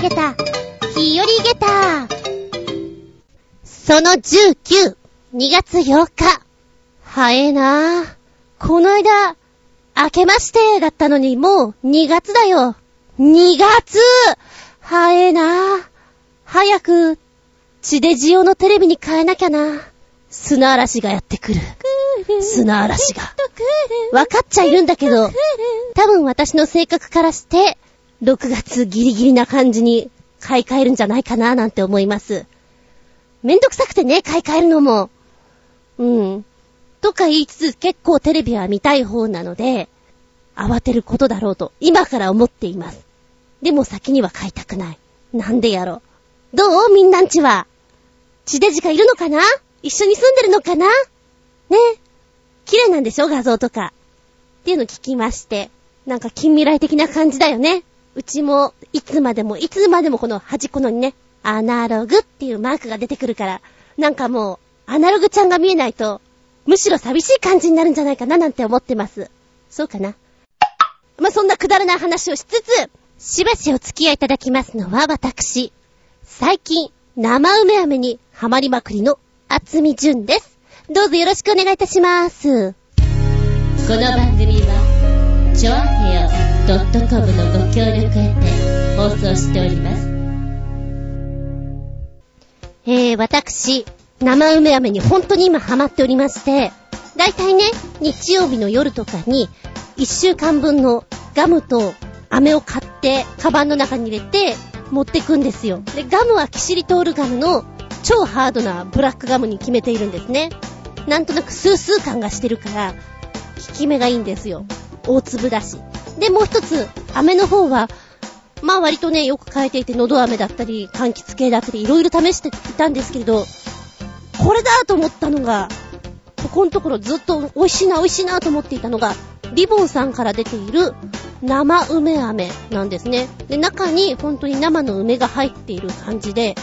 げた、日和げた。その19、2月8日。早えなぁ。この間、明けましてだったのにもう2月だよ。2月早えなぁ。早く、地デジ用のテレビに変えなきゃな。砂嵐がやってくる。砂嵐が。わかっちゃいるんだけど、多分私の性格からして、6月ギリギリな感じに買い替えるんじゃないかななんて思います。めんどくさくてね、買い替えるのも。うん。とか言いつつ結構テレビは見たい方なので、慌てることだろうと今から思っています。でも先には買いたくない。なんでやろう。どう？みんなんちは。地デジがいるのかな？一緒に住んでるのかな？ね。綺麗なんでしょ？画像とか。っていうの聞きまして。なんか近未来的な感じだよね。うちも、いつまでも、いつまでもこの端っこのにね、アナログっていうマークが出てくるから、なんかもう、アナログちゃんが見えないと、むしろ寂しい感じになるんじゃないかななんて思ってます。そうかな。まあ、そんなくだらない話をしつつ、しばしお付き合いいただきますのは私。最近、生梅飴にハマりまくりの厚み純です。どうぞよろしくお願いいたします。この番組は、ちょあへよ .com のご協力へて放送しております。えー、私、生梅飴に本当に今ハマっておりまして、だいたいね、日曜日の夜とかに、一週間分のガムと飴を買って、カバンの中に入れて、持ってくんですよ。で、ガムはキシリトールガムの超ハードなブラックガムに決めているんですね。なんとなくスースー感がしてるから、効き目がいいんですよ。大粒だし。で、もう一つ、飴の方は、まあ割とね、よく変えていて、喉飴だったり、柑橘系だったり、いろいろ試していたんですけれど、これだと思ったのが、ここのところずっと美味しいな、美味しいなと思っていたのが、リボンさんから出ている生梅飴なんですね。で、中に本当に生の梅が入っている感じで、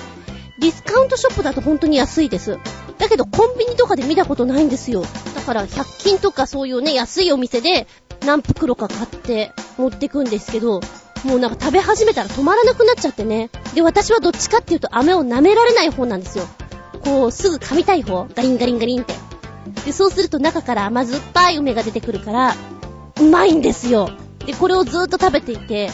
ディスカウントショップだと本当に安いです。だけどコンビニとかで見たことないんですよ。だから100均とかそういうね、安いお店で何袋か買って持ってくんですけど、もうなんか食べ始めたら止まらなくなっちゃってね。で、私はどっちかっていうと飴を舐められない方なんですよ。こう、すぐ噛みたい方。ガリンガリンガリンって。で、そうすると中から甘酸っぱい梅が出てくるから、うまいんですよ。で、これをずーっと食べていて、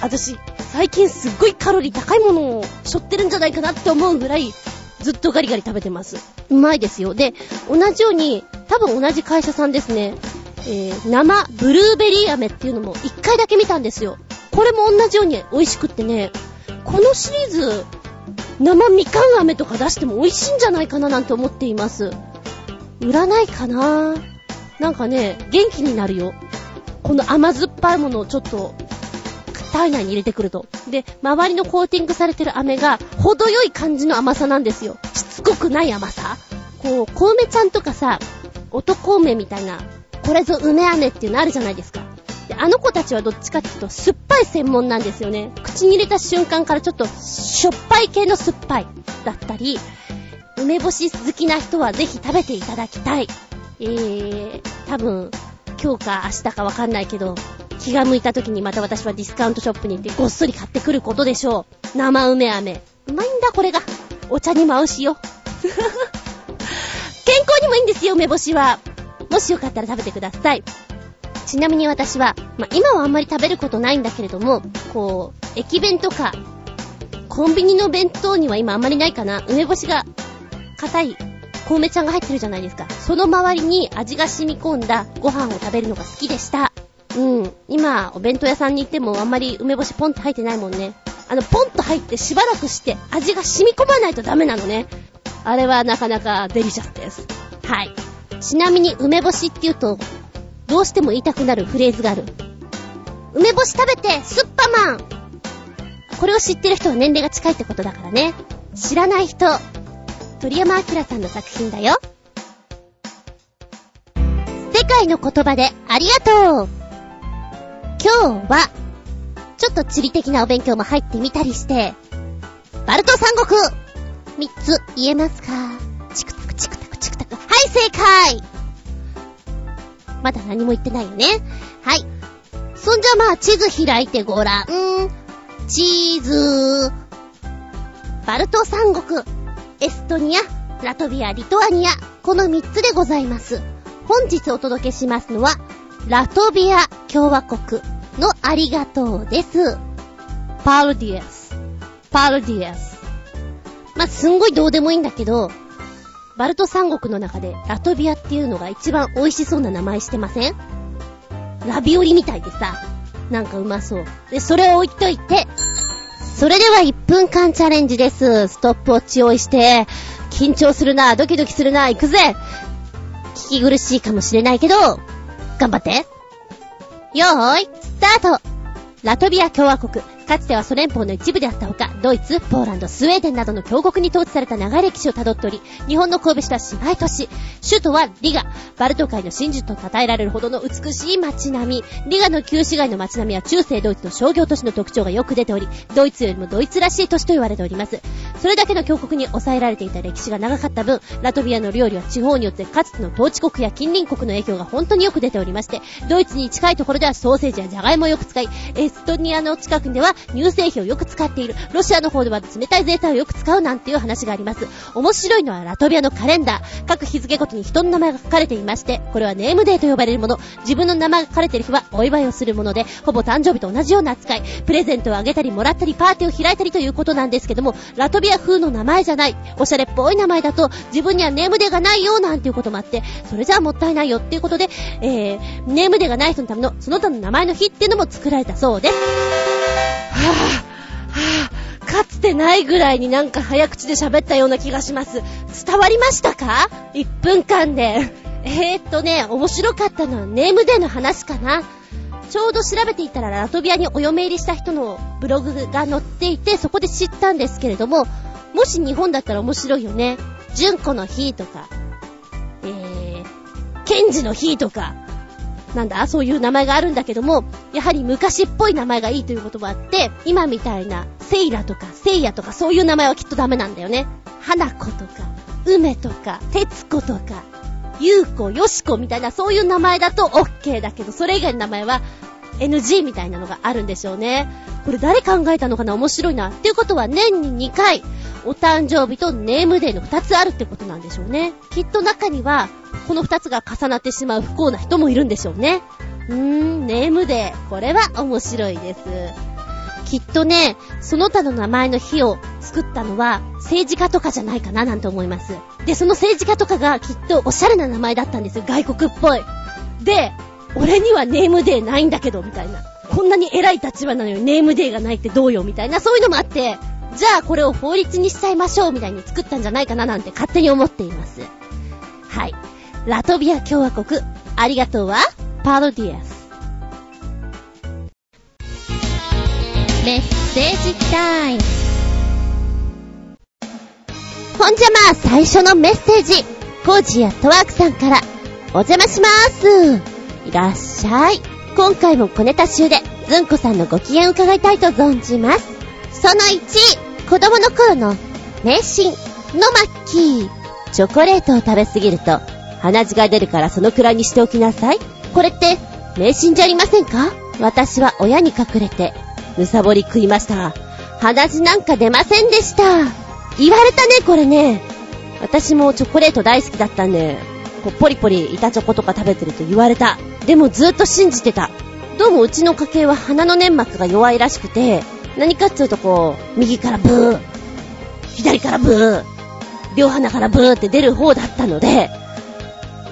私、最近すっごいカロリー高いものを背負ってるんじゃないかなって思うぐらい、ずっとガリガリ食べてます。うまいですよ。で、同じように、多分同じ会社さんですね。えー、生ブルーベリー飴っていうのも一回だけ見たんですよ。これも同じように美味しくってね、このシリーズ、生みかん飴とか出しても美味しいんじゃないかななんて思っています。売らないかななんかね、元気になるよ。この甘酸っぱいものをちょっと、体内に入れてくると。で、周りのコーティングされてる飴が、程よい感じの甘さなんですよ。しつこくない甘さこう、コウメちゃんとかさ、男梅みたいな、これぞ梅飴っていうのあるじゃないですか。で、あの子たちはどっちかっていうと、酸っぱい専門なんですよね。口に入れた瞬間からちょっと、しょっぱい系の酸っぱいだったり、梅干し好きな人はぜひ食べていただきたい。えー、多分、今日か明日かわかんないけど、気が向いた時にまた私はディスカウントショップに行ってごっそり買ってくることでしょう。生梅飴。うまいんだ、これが。お茶にも合うしよ。健康にもいいんですよ、梅干しは。もしよかったら食べてください。ちなみに私は、まあ、今はあんまり食べることないんだけれども、こう、駅弁とか、コンビニの弁当には今あんまりないかな。梅干しが硬いコウメちゃんが入ってるじゃないですか。その周りに味が染み込んだご飯を食べるのが好きでした。うん。今、お弁当屋さんに行ってもあんまり梅干しポンって入ってないもんね。あの、ポンと入ってしばらくして味が染み込まないとダメなのね。あれはなかなかデリシャスです。はい。ちなみに梅干しって言うと、どうしても言いたくなるフレーズがある。梅干し食べて、スッパマンこれを知ってる人は年齢が近いってことだからね。知らない人、鳥山明さんの作品だよ。世界の言葉でありがとう今日は、ちょっと地理的なお勉強も入ってみたりして、バルト三国三つ言えますか？チクタクチクタクチクタク。はい、正解まだ何も言ってないよね。はい。そんじゃまあ地図開いてごらん。チーズ。バルト三国、エストニア、ラトビア、リトアニア、この3つでございます。本日お届けしますのは、ラトビア共和国のありがとうです。パルディアス。パルディアス。まあ、すんごいどうでもいいんだけど、バルト三国の中でラトビアっていうのが一番美味しそうな名前してません？ラビオリみたいでさ、なんかうまそう。で、それを置いといて、それでは1分間チャレンジです。ストップウォッチ用意して、緊張するな、ドキドキするな、行くぜ聞き苦しいかもしれないけど、頑張って。よーい、スタートラトビア共和国、かつてはソ連邦の一部であったほか、ドイツ、ポーランド、スウェーデンなどの強国に統治された長い歴史をたどっており、日本の神戸市は姉妹都市。首都はリガ。バルト海の真珠と称えられるほどの美しい街並み。リガの旧市街の街並みは中世ドイツの商業都市の特徴がよく出ており、ドイツよりもドイツらしい都市と言われております。それだけの強国に抑えられていた歴史が長かった分、ラトビアの料理は地方によってかつての統治国や近隣国の影響が本当によく出ておりまして、ドイツに近いところではソーセージやジャガイモをよく使い、エストニアの近くでは乳製品をよく使っている。ロシアの方では冷たいゼータをよく使うなんていう話があります。面白いのはラトビアのカレンダー。各日付ごとに人の名前が書かれていまして、これはネームデーと呼ばれるもの。自分の名前が書かれている日はお祝いをするもので、ほぼ誕生日と同じような扱い。プレゼントをあげたりもらったりパーティーを開いたりということなんですけども、ラトビア風の名前じゃない。おしゃれっぽい名前だと、自分にはネームデーがないよなんていうこともあって、それじゃあもったいないよっていうことで、えー、ネームデーがない人のためのその他の名前の日っていうのも作られたそうです。はぁ、はぁ、かつてないぐらいになんか早口で喋ったような気がします。伝わりましたか ?1 分間で。えー、っとね、面白かったのはネームデーの話かな。ちょうど調べていたらラトビアにお嫁入りした人のブログが載っていて、そこで知ったんですけれども、もし日本だったら面白いよね。純子の日とか、えー、ケンジの日とか、なんだ、そういう名前があるんだけども、やはり昔っぽい名前がいいということもあって、今みたいな、セイラとか、セイヤとかそういう名前はきっとダメなんだよね。花子とか、梅とか、徹子とか、ゆうこ、よしこみたいなそういう名前だと OK だけど、それ以外の名前は NG みたいなのがあるんでしょうね。これ誰考えたのかな？面白いな。っていうことは年に2回、お誕生日とネームデーの2つあるってことなんでしょうね。きっと中には、この2つが重なってしまう不幸な人もいるんでしょうね。うーん、ネームデー。これは面白いです。きっとね、その他の名前の日を作ったのは政治家とかじゃないかななんて思います。で、その政治家とかがきっとおしゃれな名前だったんですよ。外国っぽい。で、俺にはネームデーないんだけど、みたいな。こんなに偉い立場なのにネームデーがないってどうよ、みたいな。そういうのもあって、じゃあこれを法律にしちゃいましょうみたいに作ったんじゃないかななんて勝手に思っています。はい。ラトビア共和国、ありがとうは、パロディアス。メッセージタイム。ほんじゃまあ、最初のメッセージ。コージやトワークさんから、お邪魔しまーす。いらっしゃい。今回も小ネタ集で、ずんこさんのご機嫌伺いたいと存じます。その1、子供の頃の迷信のマッキー。チョコレートを食べすぎると鼻血が出るからそのくらいにしておきなさい。これって迷信じゃありませんか？私は親に隠れて、むさぼり食いました、鼻血なんか出ませんでした。言われたね、これね。私もチョコレート大好きだったんで、こうポリポリ板チョコとか食べてると言われた。でもずっと信じてた。どうもうちの家系は鼻の粘膜が弱いらしくて、何かっていうとこう、右からブー、左からブー、両鼻からブーって出る方だったので、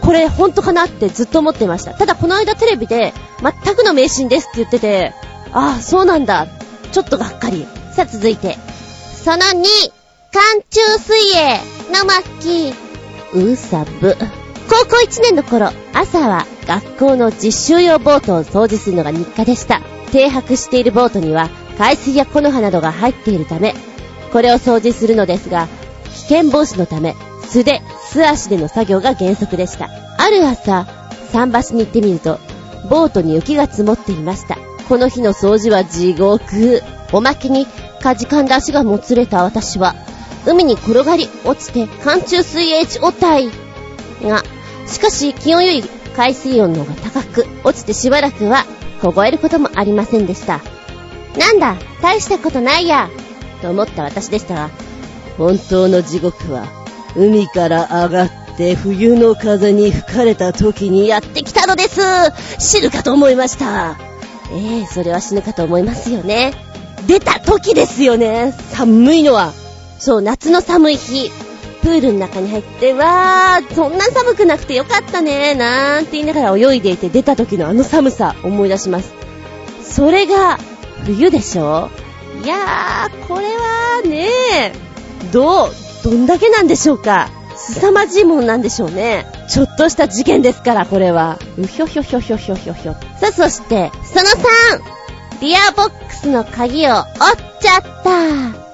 これ本当かなってずっと思ってました。ただこの間テレビで、全くの迷信ですって言ってて、ああ、そうなんだ。ちょっとがっかり。さあ続いて。その2、寒中水泳の末期。うさぶ。高校1年の頃、朝は学校の実習用ボートを掃除するのが日課でした。停泊しているボートには海水や木の葉などが入っているため、これを掃除するのですが、危険防止のため、素手、素足での作業が原則でした。ある朝、桟橋に行ってみると、ボートに雪が積もっていました。この日の掃除は地獄。おまけに、かじかんだ足がもつれた私は、海に転がり落ちて寒中水泳地おたい。が、しかし気温より海水温の方が高く、落ちてしばらくは凍えることもありませんでした。なんだ、大したことないや、と思った私でしたが、本当の地獄は、海から上がって冬の風に吹かれた時にやってきたのです。死ぬかと思いました。ええー、それは死ぬかと思いますよね。出た時ですよね。寒いのは。そう、夏の寒い日。プールの中に入って、わー、そんな寒くなくてよかったね、なんて言いながら泳いでいて出た時のあの寒さ思い出します。それが、冬でしょ？いやー、これはね、どう、どんだけなんでしょうか？凄まじいもんなんでしょうね。ちょっとした事件ですから、これは。うひょひょひょひょひょひょひょ。さあ、そして、その 3! ビアボックスの鍵を折っちゃっ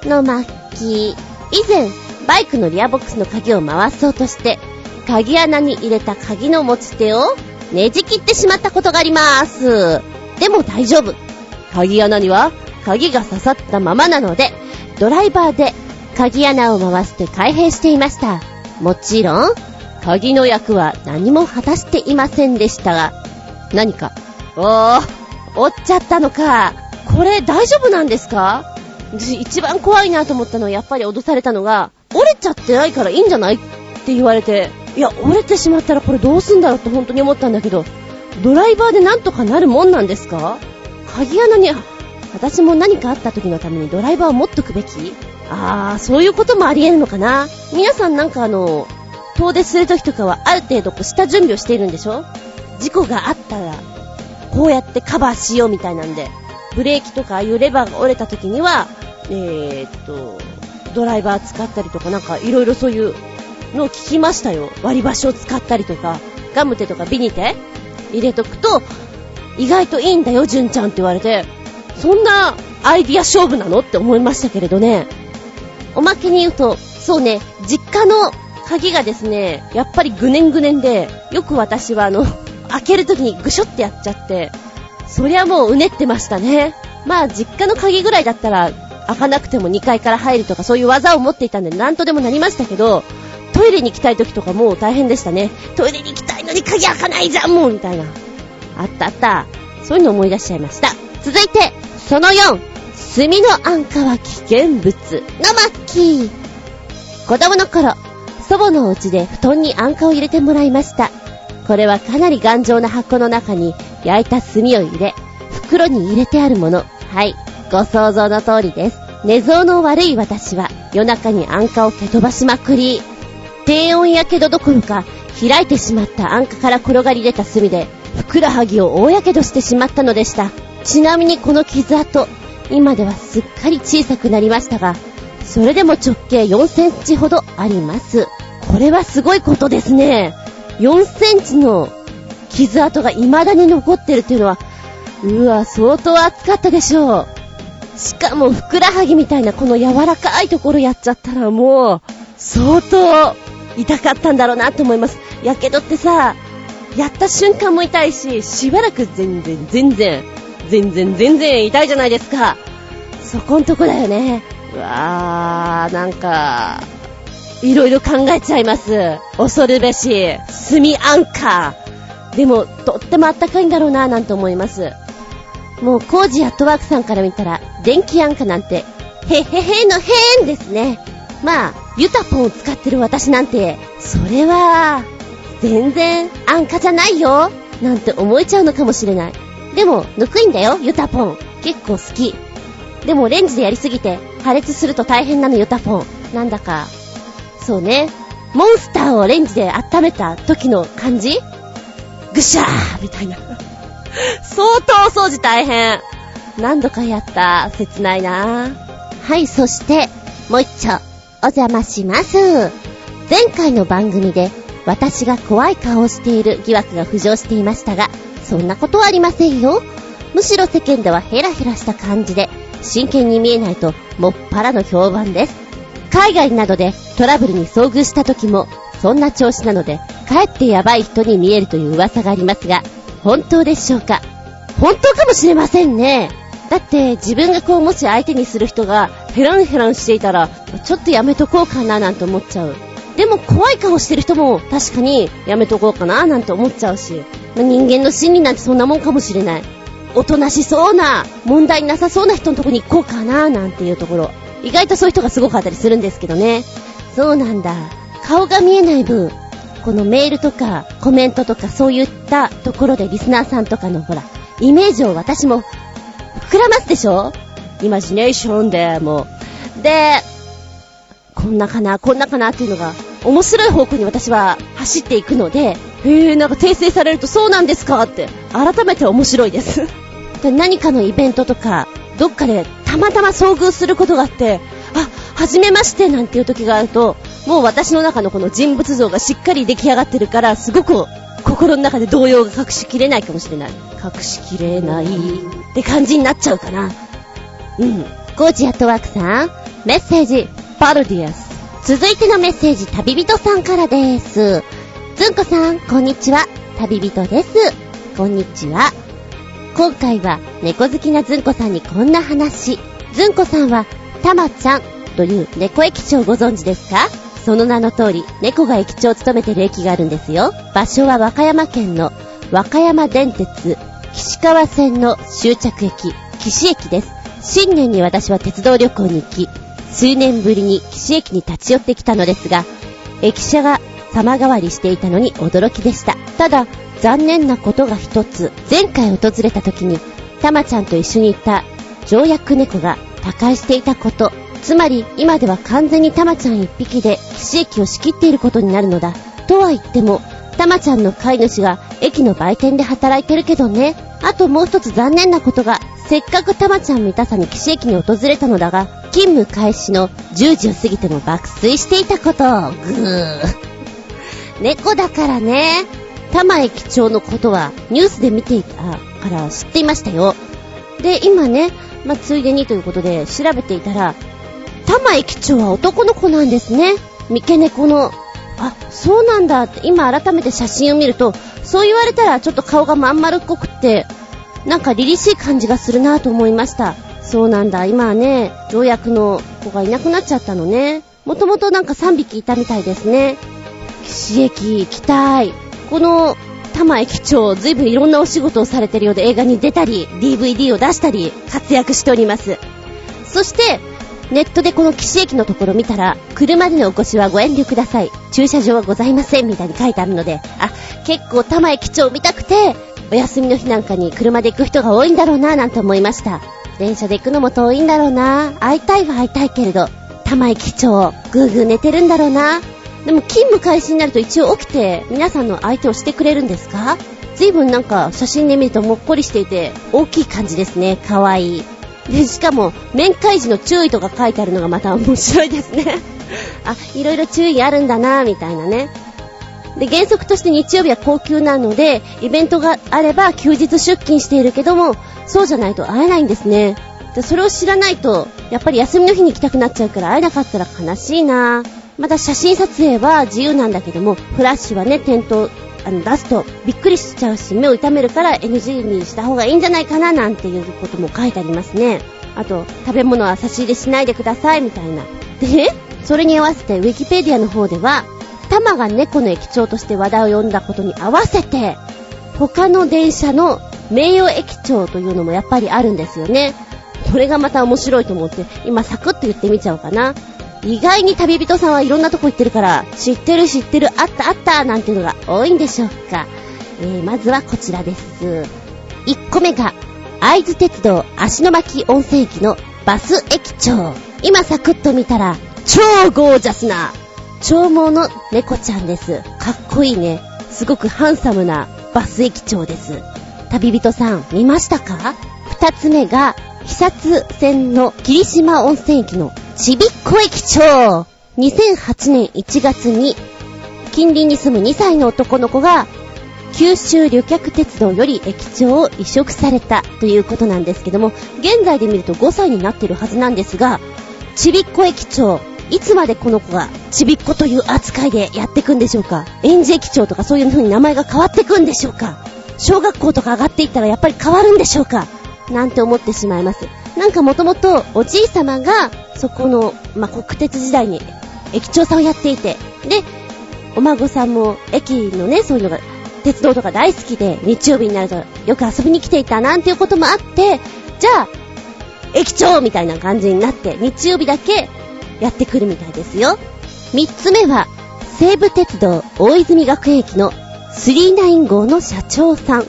たの末期。以前、バイクのリアボックスの鍵を回そうとして、鍵穴に入れた鍵の持ち手をねじ切ってしまったことがあります。でも大丈夫。鍵穴には鍵が刺さったままなので、ドライバーで鍵穴を回して開閉していました。もちろん、鍵の役は何も果たしていませんでしたが、何か、おー、折っちゃったのか。これ大丈夫なんですか？一番怖いなと思ったのはやっぱり脅されたのが、折れちゃってないからいいんじゃないって言われて、いや、折れてしまったらこれどうすんだろうって本当に思ったんだけど、ドライバーでなんとかなるもんなんですか？鍵穴に、私も何かあった時のためにドライバーを持っとくべき？あー、そういうこともあり得るのかな？皆さんなんかあの、遠出する時とかはある程度こう下準備をしているんでしょ？事故があったら、こうやってカバーしようみたいなんで、ブレーキとかああいうレバーが折れた時には、えー、っと、ドライバー使ったりとかなんかいろいろそういうのを聞きましたよ。割り箸を使ったりとか、ガムテとかビニテ入れとくと、意外といいんだよ、純ちゃんって言われて、そんなアイディア勝負なのって思いましたけれどね。おまけに言うと、そうね、実家の鍵がですね、やっぱりぐねんぐねんで、よく私はあの、開けるときにぐしょってやっちゃって、そりゃもううねってましたね。まあ実家の鍵ぐらいだったら、開かなくても2階から入るとかそういう技を持っていたんで何とでもなりましたけど、トイレに行きたい時とかもう大変でしたね。トイレに行きたいのに鍵開かないじゃんもうみたいな。あったあった。そういうの思い出しちゃいました。続いて、その4。炭の安価は危険物の末期。子供の頃、祖母のお家で布団に安価を入れてもらいました。これはかなり頑丈な箱の中に焼いた炭を入れ、袋に入れてあるもの。はい。ご想像の通りです。寝相の悪い私は夜中に安価を蹴飛ばしまくり、低温やけどどころか開いてしまった安価から転がり出た炭で、ふくらはぎを大やけどしてしまったのでした。ちなみにこの傷跡、今ではすっかり小さくなりましたが、それでも直径4センチほどあります。これはすごいことですね。4センチの傷跡が未だに残ってるっていうのは、うわ、相当熱かったでしょう。しかもふくらはぎみたいなこの柔らかいところやっちゃったらもう、相当痛かったんだろうなと思います。やけどってさ、やった瞬間も痛いし、しばらく全然、全然、全然、全然痛いじゃないですか。そこんとこだよね。うわー、なんか、いろいろ考えちゃいます。恐るべし、炭アンカー。でも、とってもあったかいんだろうな、なんて思います。もう、コージアットワークさんから見たら、電気アンカなんて、へへへのへんですね。まあ、ユタポンを使ってる私なんて、それは、全然安価じゃないよなんて思えちゃうのかもしれない。でも、ぬくいんだよ、ユタポン。結構好き。でもレンジでやりすぎて破裂すると大変なのユタポン。なんだか、そうね。モンスターをレンジで温めた時の感じ？ぐしゃーみたいな。相当掃除大変。何度かやった。切ないなはい、そして、もう一丁、お邪魔します。前回の番組で、私が怖い顔をしている疑惑が浮上していましたが、そんなことはありませんよ。むしろ世間ではヘラヘラした感じで、真剣に見えないと、もっぱらの評判です。海外などでトラブルに遭遇した時も、そんな調子なので、かえってヤバい人に見えるという噂がありますが、本当でしょうか？本当かもしれませんね。だって自分がこうもし相手にする人がヘランヘランしていたら、ちょっとやめとこうかななんて思っちゃう。でも怖い顔してる人も確かにやめとこうかななんて思っちゃうし、まあ、人間の心理なんてそんなもんかもしれない。おとなしそうな、問題なさそうな人のとこに行こうかな、なんていうところ。意外とそういう人がすごかったりするんですけどね。そうなんだ。顔が見えない分、このメールとかコメントとかそういったところでリスナーさんとかのほら、イメージを私も膨らますでしょ？イマジネーションでもう。で、こんなかな、こんなかなっていうのが面白い方向に私は走っていくので、へえ、なんか訂正されるとそうなんですかって改めて面白いです。で何かのイベントとか、どっかでたまたま遭遇することがあって、あ、はじめましてなんていう時があると、もう私の中のこの人物像がしっかり出来上がってるから、すごく心の中で動揺が隠しきれないかもしれない。隠しきれないって感じになっちゃうかな。うん。ゴージアットワークさん、メッセージ、パルディアス。続いてのメッセージ、旅人さんからです。ずんこさん、こんにちは。旅人です。こんにちは。今回は猫好きなずんこさんにこんな話。ずんこさんは、たまちゃんという猫駅長ご存知ですか？その名の通り、猫が駅長を務めてる駅があるんですよ。場所は和歌山県の和歌山電鉄岸川線の終着駅、岸駅です。新年に私は鉄道旅行に行き、数年ぶりに岸駅に立ち寄ってきたのですが、駅舎が様変わりしていたのに驚きでした。ただ、残念なことが一つ。前回訪れた時に、たまちゃんと一緒にいた条約猫が他界していたこと。つまり、今では完全にたまちゃん一匹で岸駅を仕切っていることになるのだ。とは言っても、たまちゃんの飼い主が駅の売店で働いてるけどね。あともう一つ残念なことが、せっかくたまちゃん見たさに岸駅に訪れたのだが、勤務開始の10時を過ぎても爆睡していたこと。ぐー。猫だからね。玉駅長のことはニュースで見ていたから知っていましたよ。で、今ね、まあ、ついでにということで調べていたら、玉駅長は男の子なんですね。三毛猫の。あ、そうなんだって今改めて写真を見ると、そう言われたらちょっと顔がまん丸っこくって、なんか凛々しい感じがするなと思いました。そうなんだ、今はね、条約の子がいなくなっちゃったのね。もともとなんか3匹いたみたいですね。岸駅行きたい。この玉駅長、ずいぶんいろんなお仕事をされてるようで映画に出たり、DVD を出したり、活躍しております。そして、ネットでこの岸駅のところ見たら、車でのお越しはご遠慮ください。駐車場はございません。みたいに書いてあるので、あ、結構玉駅長見たくて、お休みの日なんかに車で行く人が多いんだろうな、なんて思いました。電車で行くのも遠いんだろうな。会いたいは会いたいけれど、玉駅長、ぐーぐー寝てるんだろうな。でも勤務開始になると一応起きて皆さんの相手をしてくれるんですか？随分なんか写真で見るともっこりしていて大きい感じですね。かわいい。で、しかも面会時の注意とか書いてあるのがまた面白いですね。あ、いろいろ注意あるんだなみたいなね。で、原則として日曜日は高級なので、イベントがあれば休日出勤しているけども、そうじゃないと会えないんですね。で、それを知らないと、やっぱり休みの日に行きたくなっちゃうから会えなかったら悲しいなまた写真撮影は自由なんだけども、フラッシュはね、点灯、あの、出すとびっくりしちゃうし、目を痛めるから NG にした方がいいんじゃないかな、なんていうことも書いてありますね。あと、食べ物は差し入れしないでください、みたいな。で、それに合わせて、ウィキペディアの方では、タマが猫の駅長として話題を呼んだことに合わせて、他の電車の名誉駅長というのもやっぱりあるんですよね。これがまた面白いと思って、今サクッと言ってみちゃおうかな。意外に旅人さんはいろんなとこ行ってるから、知ってる知ってる、あったあったなんていうのが多いんでしょうか。えー、まずはこちらです。1個目が、会津鉄道足の巻温泉駅のバス駅長。今サクッと見たら、超ゴージャスな、長毛の猫ちゃんです。かっこいいね。すごくハンサムなバス駅長です。旅人さん、見ましたか？二つ目が、久津線の霧島温泉駅のちびっこ駅長 !2008 年1月に、近隣に住む2歳の男の子が、九州旅客鉄道より駅長を移植されたということなんですけども、現在で見ると5歳になってるはずなんですが、ちびっこ駅長、いつまでこの子がちびっこという扱いでやっていくんでしょうか？園児駅長とかそういう風に名前が変わっていくんでしょうか？小学校とか上がっていったらやっぱり変わるんでしょうか？なんて思ってしまいます。なんかもともとおじい様がそこの、まあ、国鉄時代に駅長さんをやっていて、で、お孫さんも駅のね、そういうのが鉄道とか大好きで、日曜日になるとよく遊びに来ていたなんていうこともあって、じゃあ、駅長みたいな感じになって、日曜日だけやってくるみたいですよ。三つ目は、西武鉄道大泉学園駅の39号の社長さんが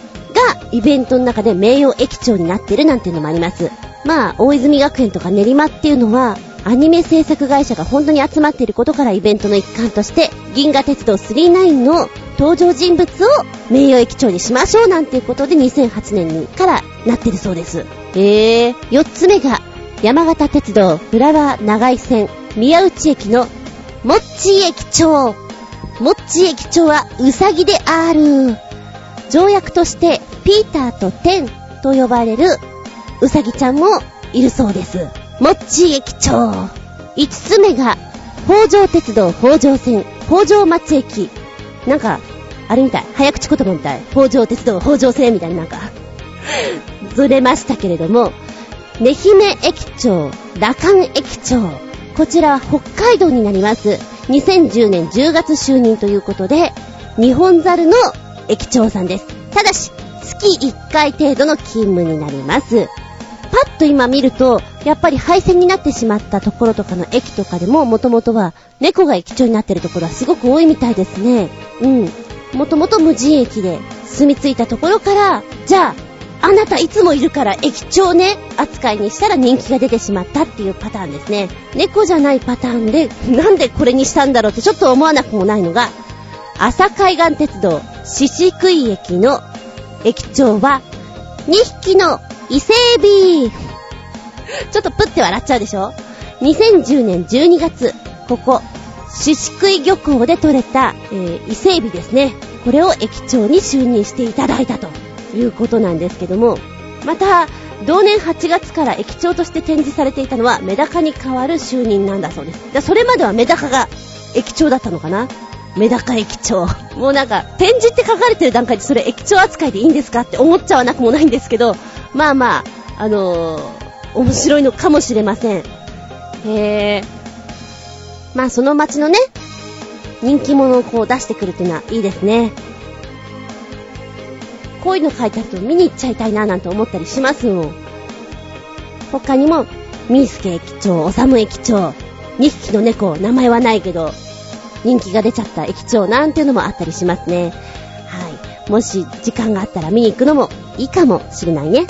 イベントの中で名誉駅長になってるなんていうのもあります。まあ、大泉学園とか練馬っていうのは、アニメ制作会社が本当に集まっていることからイベントの一環として、銀河鉄道39の登場人物を名誉駅長にしましょうなんていうことで2008年からなってるそうです。えー、4つ目が、山形鉄道浦和長井線宮内駅のモッチー駅長。モッチー駅長はウサギである。条約としてピーターとテンと呼ばれるウサギちゃんもいるそうです。モッチー駅長。5つ目が、北条鉄道北条線、北条町駅。なんか、あれみたい。早口言葉みたい。北条鉄道北条線みたいななんかずれましたけれども、愛媛駅長、羅漢駅長。こちらは北海道になります。2010年10月就任ということで、日本猿の駅長さんです。ただし、月1回程度の勤務になります。パッと今見ると、やっぱり廃線になってしまったところとかの駅とかでも、もともとは猫が駅長になってるところはすごく多いみたいですね。うん。もともと無人駅で住み着いたところから、じゃあ、あなたいつもいるから駅長ね、扱いにしたら人気が出てしまったっていうパターンですね。猫じゃないパターンで、なんでこれにしたんだろうってちょっと思わなくもないのが、朝海岸鉄道、獅子食い駅の駅長は、2匹の伊勢エビ ちょっとプって笑っちゃうでしょ ?2010 年12月、ここ、獅子食い漁港で採れた、えー、伊勢エビですね。これを駅長に就任していただいたと。いうことなんですけども、また、同年8月から駅長として展示されていたのはメダカに代わる就任なんだそうです。それまではメダカが駅長だったのかな？メダカ駅長。もうなんか、展示って書かれてる段階でそれ駅長扱いでいいんですかって思っちゃわなくもないんですけど、まあまあ、あのー、面白いのかもしれません。へー。まあその街のね、人気者をこう出してくるっていうのはいいですね。こういうの書いてあると見に行っちゃいたいななんて思ったりしますもん。他にも、ミースケ駅長、オサム駅長、2匹の猫、名前はないけど、人気が出ちゃった駅長なんていうのもあったりしますね。はい。もし時間があったら見に行くのもいいかもしれないね。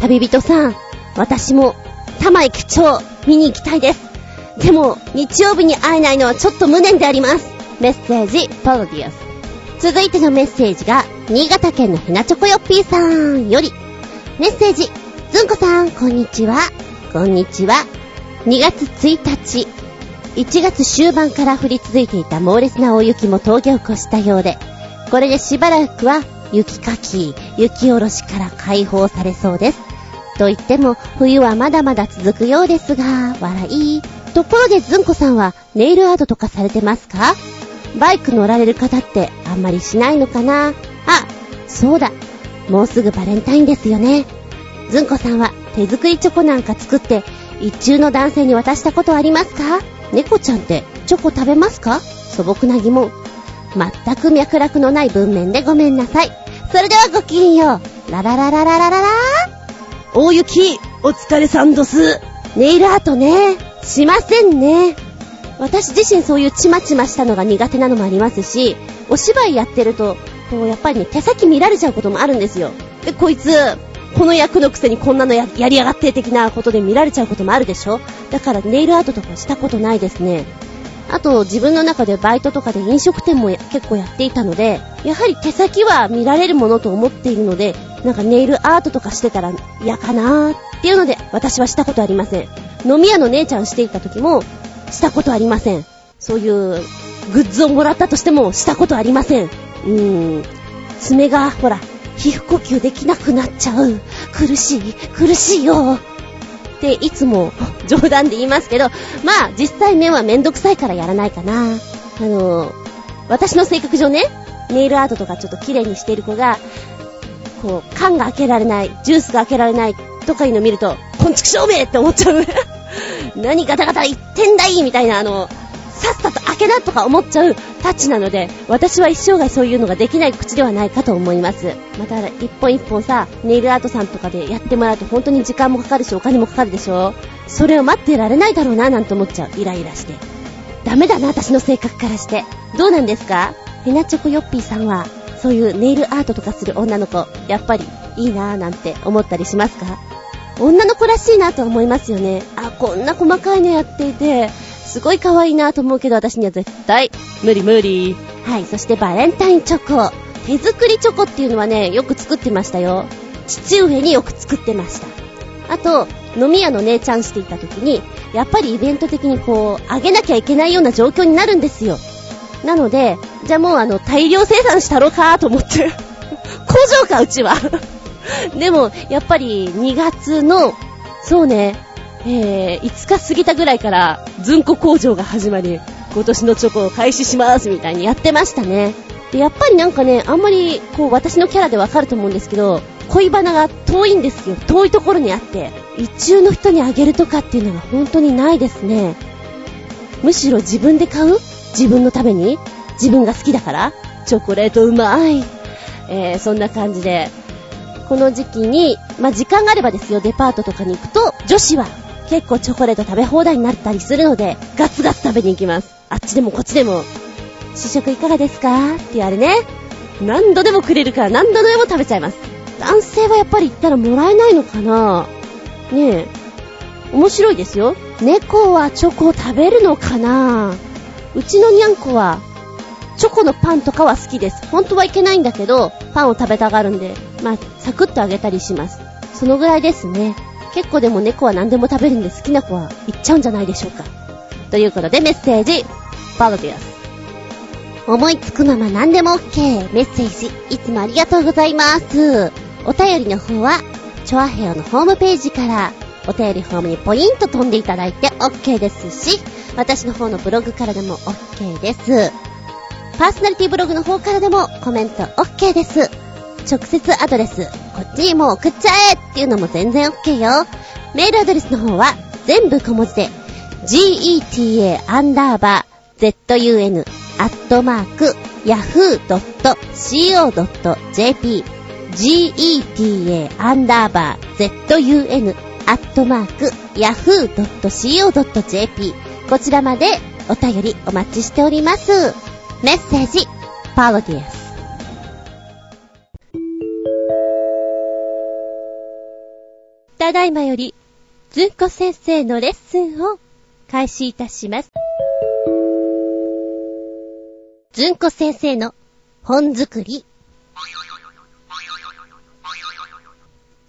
旅人さん、私も、玉駅長、見に行きたいです。でも、日曜日に会えないのはちょっと無念であります。メッセージ、パロディアス。続いてのメッセージが、新潟県のひなちょこよっぴーさんより、メッセージ、ずんこさん、こんにちは。こんにちは。2月1日、1月終盤から降り続いていた猛烈な大雪も峠を越したようで、これでしばらくは雪かき、雪下ろしから解放されそうです。と言っても、冬はまだまだ続くようですが、笑い。ところでずんこさんはネイルアートとかされてますか？バイク乗られる方ってあんまりしないのかな？あ、そうだ。もうすぐバレンタインですよね。ずんこさんは手作りチョコなんか作って一中の男性に渡したことありますか？猫ちゃんってチョコ食べますか？素朴な疑問。全く脈絡のない文面でごめんなさい。それではごきげんよう。ララララララララ大雪、お疲れさんどす。ネイルアートね。しませんね。私自身そういうちまちましたのが苦手なのもありますし、お芝居やってると、こうやっぱりね、手先見られちゃうこともあるんですよ。で、こいつ、この役のくせにこんなのやりやがって的なことで見られちゃうこともあるでしょ？だからネイルアートとかしたことないですね。あと、自分の中でバイトとかで飲食店も結構やっていたので、やはり手先は見られるものと思っているので、なんかネイルアートとかしてたら嫌かなーっていうので、私はしたことありません。飲み屋の姉ちゃんしていた時も、したことありません。そういうグッズをもらったとしてもしたことありません。うーん。爪が、ほら、皮膚呼吸できなくなっちゃう。苦しい、苦しいよ。っていつも 冗談で言いますけど、まあ実際目はめんどくさいからやらないかな。あの、私の性格上ね、ネイルアートとかちょっと綺麗にしている子が、こう、缶が開けられない、ジュースが開けられないとかいうの見ると、こんちくしょうめって思っちゃう。何ガタガタ言ってんだいみたいな、あの、さっさとけなとか思っちゃうタッチなので、私は一生涯そういうのができない口ではないかと思います。また、一本一本さ、ネイルアートさんとかでやってもらうと本当に時間もかかるし、お金もかかるでしょそれを待ってられないだろうな、なんて思っちゃう。イライラして。ダメだな、私の性格からして。どうなんですか？ヘナチョコヨッピーさんは、そういうネイルアートとかする女の子、やっぱりいいなぁなんて思ったりしますか？女の子らしいなと思いますよね。あ、こんな細かいのやっていて、すごい可愛いなと思うけど、私には絶対、無理無理。はい、そしてバレンタインチョコ。手作りチョコっていうのはね、よく作ってましたよ。父上によく作ってました。あと、飲み屋の姉ちゃんしていた時に、やっぱりイベント的にこう、あげなきゃいけないような状況になるんですよ。なので、じゃあもうあの、大量生産したろかと思って。工場か、うちは。でも、やっぱり2月の、そうね、えー、5日過ぎたぐらいから、ずんこ工場が始まり、今年のチョコを開始しますみたいにやってましたね。で、やっぱりなんかね、あんまり、こう、私のキャラでわかると思うんですけど、恋バナが遠いんですよ。遠いところにあって、一中の人にあげるとかっていうのが本当にないですね。むしろ自分で買う？自分のために？自分が好きだから？チョコレートうまい。えー、そんな感じで、この時期に、まあ、時間があればですよ、デパートとかに行くと、女子は結構チョコレート食べ放題になったりするので、ガツガツ食べに行きます。あっちでもこっちでも。試食いかがですか？って言われね。何度でもくれるから何度でも食べちゃいます。男性はやっぱり行ったらもらえないのかな？ねえ。面白いですよ。猫はチョコを食べるのかな？うちのにゃんこはチョコのパンとかは好きです。本当はいけないんだけど、パンを食べたがるんで、まあ、サクッとあげたりします。そのぐらいですね。結構でも猫は何でも食べるんで好きな子は行っちゃうんじゃないでしょうか。ということでメッセージ、パロディアス。思いつくまま何でも OK。メッセージ、いつもありがとうございます。お便りの方は、チョアヘオのホームページから、お便りフォームにポイント飛んでいただいて OK ですし、私の方のブログからでも OK です。パーソナリティブログの方からでもコメント OK です。直接アドレス、こっちにもう送っちゃえっていうのも全然 OK よ。メールアドレスの方は全部小文字で、geta アンダーバー zun アットマーク yahoo.co.jp geta アンダーバー zun アットマーク yahoo.co.jp こちらまでお便りお待ちしております。メッセージ、パロディアス。ただいまより、ずんこ先生のレッスンを開始いたします。ずんこ先生の本作り。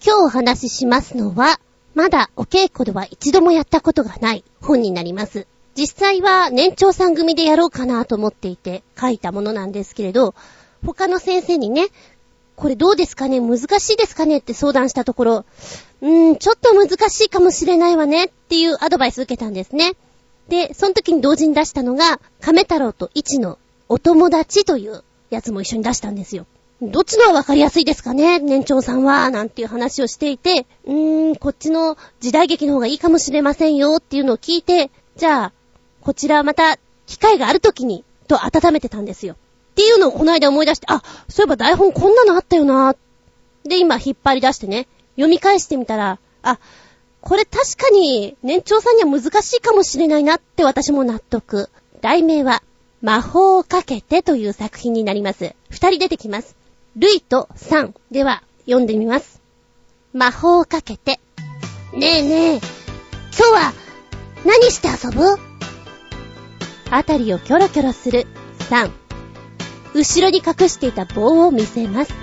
今日お話ししますのは、まだお稽古では一度もやったことがない本になります。実際は年長さん組でやろうかなと思っていて書いたものなんですけれど、他の先生にね、これどうですかね？難しいですかね？って相談したところ、うーん、ちょっと難しいかもしれないわねっていうアドバイス受けたんですね。で、その時に同時に出したのが、亀太郎と一のお友達というやつも一緒に出したんですよ。どっちのはわかりやすいですかね？年長さんは、なんていう話をしていて、うーん、こっちの時代劇の方がいいかもしれませんよっていうのを聞いて、じゃあ、こちらまた、機会がある時に、と温めてたんですよ。っていうのをこの間思い出して、あ、そういえば台本こんなのあったよな。で、今引っ張り出してね、読み返してみたら、あ、これ確かに年長さんには難しいかもしれないなって私も納得。題名は、魔法をかけてという作品になります。二人出てきます。ルイとサン。では、読んでみます。魔法をかけて。ねえねえ、今日は何して遊ぶ？あたりをキョロキョロする3。後ろに隠していた棒を見せます。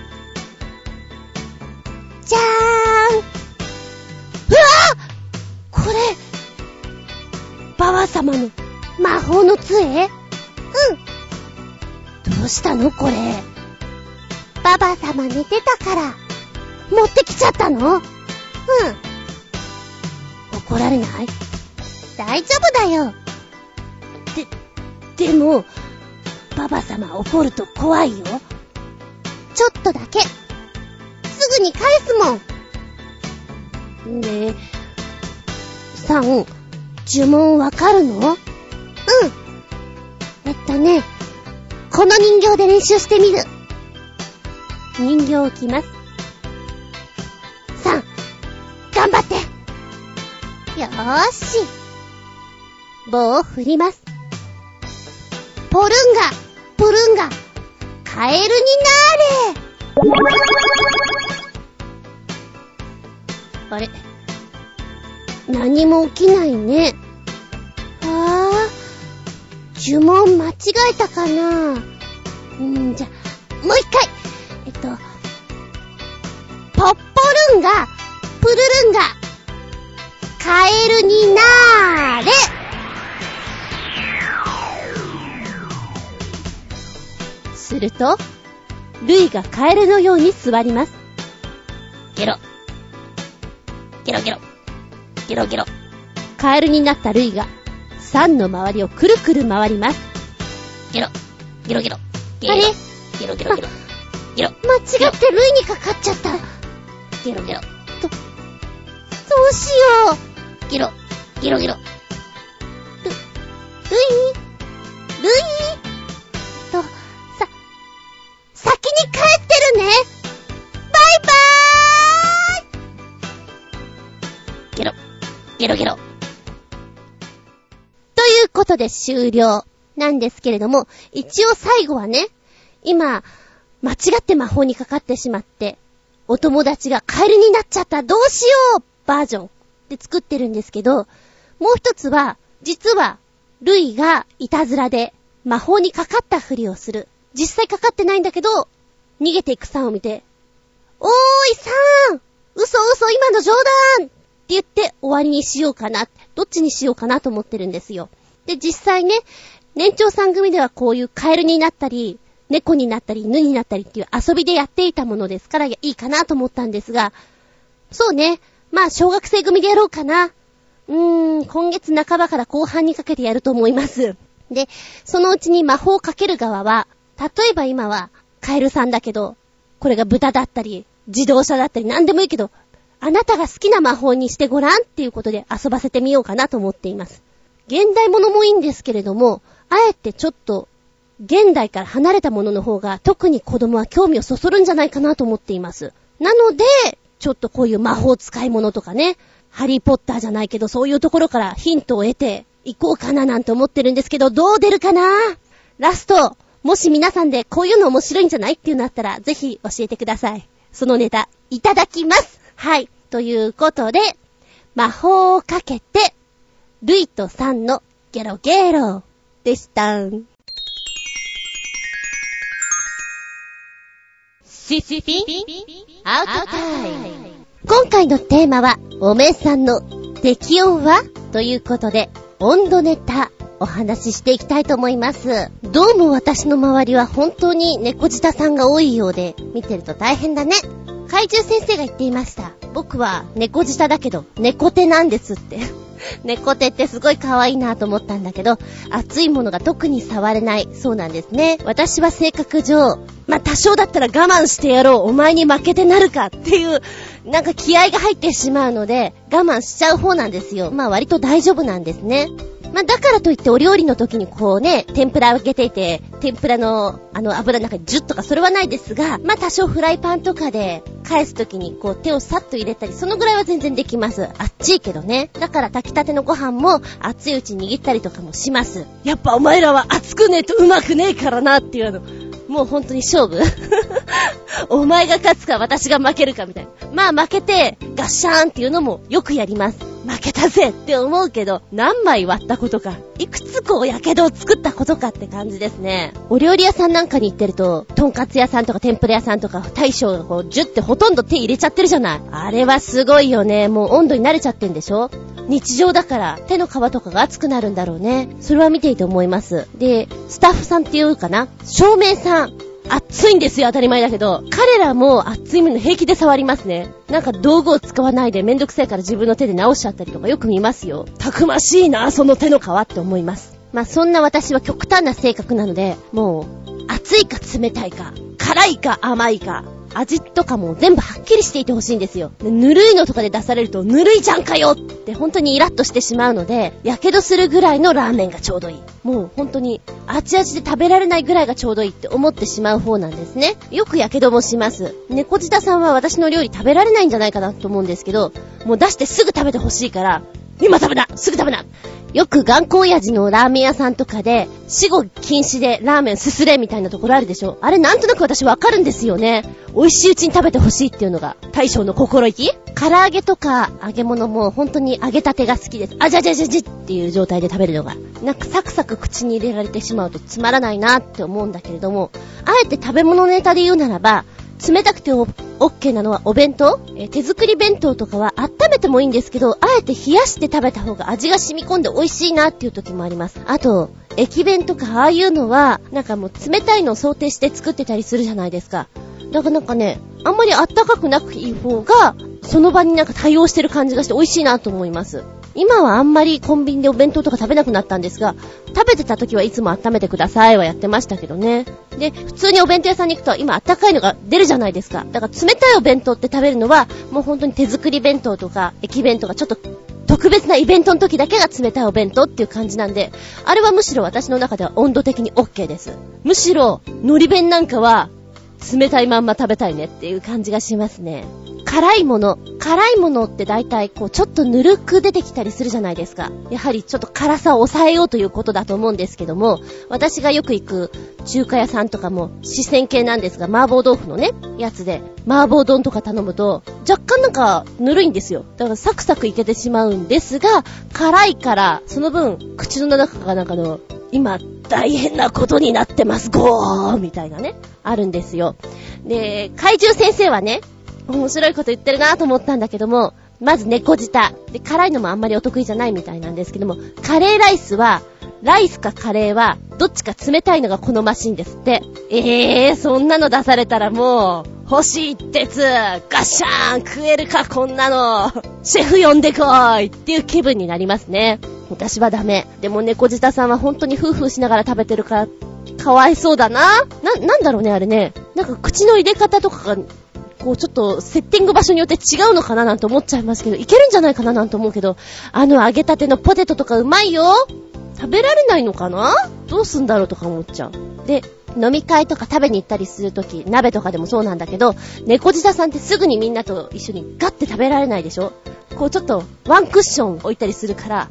じゃーんうわこれ、ババ様の魔法の杖？うん。どうしたの？これ。ババ様寝てたから、持ってきちゃったの？うん。怒られない？大丈夫だよ。ででも、ババ様怒ると怖いよ。ちょっとだけ。すぐに返すもん。で、さん、呪文わかるの？うん。えっとね、この人形で練習してみる。人形を置きます。さん、頑張ってよーし。棒を振ります。ポルンガ、プルンガ、カエルになーれ。あれ？何も起きないね。あー、呪文間違えたかな。うんじゃ、もう一回。えっと、ポッポルンガ、プルルンガ、カエルになすると、ルイがカエルのように座ります。ゲロ。ゲロゲロ。ゲロゲロ。カエルになったルイが、サンの周りをくるくる回ります。ゲロ。ゲロゲロ。ゲロ。あれ？ゲロゲロゲロ。ゲロ。間違ってルイにかかっちゃった。ゲロゲロ。どうしよう。ゲロ。ゲロゲロ。ルイルイで終了なんですけれども、一応最後はね、今、間違って魔法にかかってしまって、お友達がカエルになっちゃった、どうしようバージョンで作ってるんですけど、もう一つは、実は、ルイがいたずらで魔法にかかったふりをする。実際かかってないんだけど、逃げていくさんを見て、おーいさーん嘘嘘今の冗談って言って終わりにしようかな。どっちにしようかなと思ってるんですよ。で、実際ね、年長さん組ではこういうカエルになったり、猫になったり、犬になったりっていう遊びでやっていたものですから、いいかなと思ったんですが、そうね。まあ、小学生組でやろうかな。うーん、今月半ばから後半にかけてやると思います。で、そのうちに魔法をかける側は、例えば今は、カエルさんだけど、これが豚だったり、自動車だったり、何でもいいけど、あなたが好きな魔法にしてごらんっていうことで遊ばせてみようかなと思っています。現代ものもいいんですけれども、あえてちょっと、現代から離れたものの方が、特に子供は興味をそそるんじゃないかなと思っています。なので、ちょっとこういう魔法使い物とかね、ハリーポッターじゃないけど、そういうところからヒントを得ていこうかななんて思ってるんですけど、どう出るかな？ラスト、もし皆さんでこういうの面白いんじゃないっていうのあったら、ぜひ教えてください。そのネタ、いただきますはい。ということで、魔法をかけて、ルイとサンのゲロゲロでした。シシピアウトタイム。今回のテーマは、おめえさんの適温は？ということで、温度ネタ、お話ししていきたいと思います。どうも私の周りは本当に猫舌さんが多いようで、見てると大変だね。怪獣先生が言っていました。僕は猫舌だけど、猫手なんですって。猫手ってすごい可愛いなと思ったんだけど、熱いものが特に触れない。そうなんですね。私は性格上、まあ、多少だったら我慢してやろう。お前に負けてなるかっていう、なんか気合が入ってしまうので、我慢しちゃう方なんですよ。まあ割と大丈夫なんですね。まあだからといってお料理の時にこうね、天ぷら揚げていて、天ぷらのあの油の中にジュッとかそれはないですが、まあ多少フライパンとかで返す時にこう手をさっと入れたり、そのぐらいは全然できます。あっちいけどね。だから炊きたてのご飯も熱いうちに握ったりとかもします。やっぱお前らは熱くねえとうまくねえからなっていうの。もう本当に勝負 お前が勝つか私が負けるかみたいな。まあ負けてガッシャーンっていうのもよくやります。負けたぜって思うけど、何枚割ったことか、いくつこう火傷を作ったことかって感じですね。お料理屋さんなんかに行ってると、とんかつ屋さんとか天ぷら屋さんとか大将がこう、ジュってほとんど手入れちゃってるじゃない。あれはすごいよね。もう温度に慣れちゃってんでしょ日常だから手の皮とかが熱くなるんだろうね。それは見ていて思います。で、スタッフさんっていうかな照明さん。熱いんですよ、当たり前だけど。彼らも熱いもの平気で触りますね。なんか道具を使わないでめんどくさいから自分の手で直しちゃったりとかよく見ますよ。たくましいな、その手の皮って思います。まあそんな私は極端な性格なので、もう、熱いか冷たいか、辛いか甘いか、味とかも全部はっきりしていてほしいんですよ。ぬるいのとかで出されると、ぬるいじゃんかよって本当にイラッとしてしまうので、やけどするぐらいのラーメンがちょうどいい。もう本当に、あちあちで食べられないぐらいがちょうどいいって思ってしまう方なんですね。よくやけどもします。猫舌さんは私の料理食べられないんじゃないかなと思うんですけど、もう出してすぐ食べてほしいから、今食べなすぐ食べなよく頑固親父のラーメン屋さんとかで、死後禁止でラーメンすすれみたいなところあるでしょあれなんとなく私わかるんですよね。美味しいうちに食べてほしいっていうのが大将の心意気唐揚げとか揚げ物も本当に揚げたてが好きです。あじゃじゃじゃじっていう状態で食べるのが。なんかサクサク口に入れられてしまうとつまらないなって思うんだけれども、あえて食べ物ネタで言うならば、冷たくてオッケーなのはお弁当？え手作り弁当とかは温めてもいいんですけど、あえて冷やして食べた方が味が染み込んで美味しいなっていう時もあります。あと、駅弁とかああいうのは、なんかもう冷たいのを想定して作ってたりするじゃないですか。だからなんかね、あんまりあったかくなくいい方が、その場になんか対応してる感じがして美味しいなと思います。今はあんまりコンビニでお弁当とか食べなくなったんですが、食べてた時はいつも温めてくださいはやってましたけどね。で、普通にお弁当屋さんに行くと今あったかいのが出るじゃないですか。だから冷たいお弁当って食べるのは、もう本当に手作り弁当とか駅弁とかちょっと特別なイベントの時だけが冷たいお弁当っていう感じなんで、あれはむしろ私の中では温度的に OK です。むしろ、海苔弁なんかは、冷たいまんま食べたいねっていう感じがしますね。辛いもの。辛いものって大体こうちょっとぬるく出てきたりするじゃないですか。やはりちょっと辛さを抑えようということだと思うんですけども、私がよく行く中華屋さんとかも四川系なんですが、麻婆豆腐のね、やつで、麻婆丼とか頼むと、若干なんかぬるいんですよ。だからサクサクいけてしまうんですが、辛いから、その分、口の中がなんかの、今、大変なことになってます、ゴー！みたいなね、あるんですよ。で、怪獣先生はね、面白いこと言ってるなと思ったんだけども、まず猫舌。で、辛いのもあんまりお得意じゃないみたいなんですけども、カレーライスは、ライスかカレーは、どっちか冷たいのが好ましいんですって。ええー、そんなの出されたらもう、欲しい鉄ガッシャーン食えるかこんなのシェフ呼んでこいっていう気分になりますね。私はダメ。でも猫舌さんは本当に夫婦しながら食べてるから、かわいそうだな。な、なんだろうね、あれね。なんか口の入れ方とかがこうちょっとセッティング場所によって違うのかななんて思っちゃいますけど、いけるんじゃないかななんて思うけど、あの揚げたてのポテトとかうまいよ食べられないのかなどうすんだろうとか思っちゃう。で、飲み会とか食べに行ったりするとき、鍋とかでもそうなんだけど、猫舌さんってすぐにみんなと一緒にガッて食べられないでしょ？こうちょっとワンクッション置いたりするから、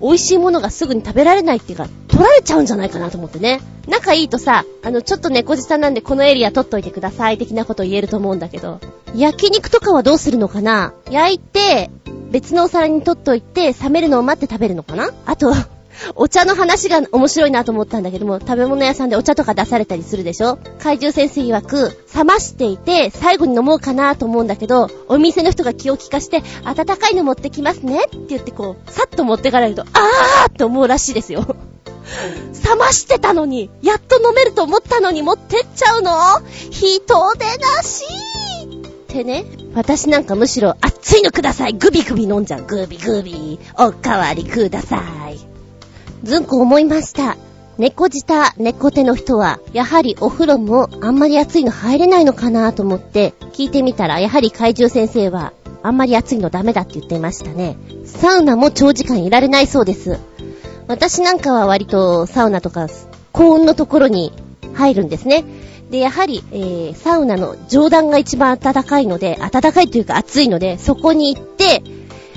美味しいものがすぐに食べられないっていうか、取られちゃうんじゃないかなと思ってね。仲いいとさ、あの、ちょっと猫舌なんでこのエリア取っといてください的なこと言えると思うんだけど、焼肉とかはどうするのかな？焼いて、別のお皿に取っといて、冷めるのを待って食べるのかな？あと、お茶の話が面白いなと思ったんだけども、食べ物屋さんでお茶とか出されたりするでしょ？怪獣先生曰く、冷ましていて、最後に飲もうかなと思うんだけど、お店の人が気を利かして、温かいの持ってきますねって言ってこう、さっと持ってかれると、あーって思うらしいですよ。冷ましてたのに、やっと飲めると思ったのに持ってっちゃうの？人でなしってね。私なんかむしろ熱いのくださいグビグビ飲んじゃう。グビグビ。おかわりください。ずんこ思いました。猫舌、猫手の人は、やはりお風呂もあんまり暑いの入れないのかなと思って聞いてみたら、やはり怪獣先生は、あんまり暑いのダメだって言ってましたね。サウナも長時間いられないそうです。私なんかは割とサウナとか高温のところに入るんですね。で、やはり、えー、サウナの上段が一番暖かいので、暖かいというか暑いので、そこに行って、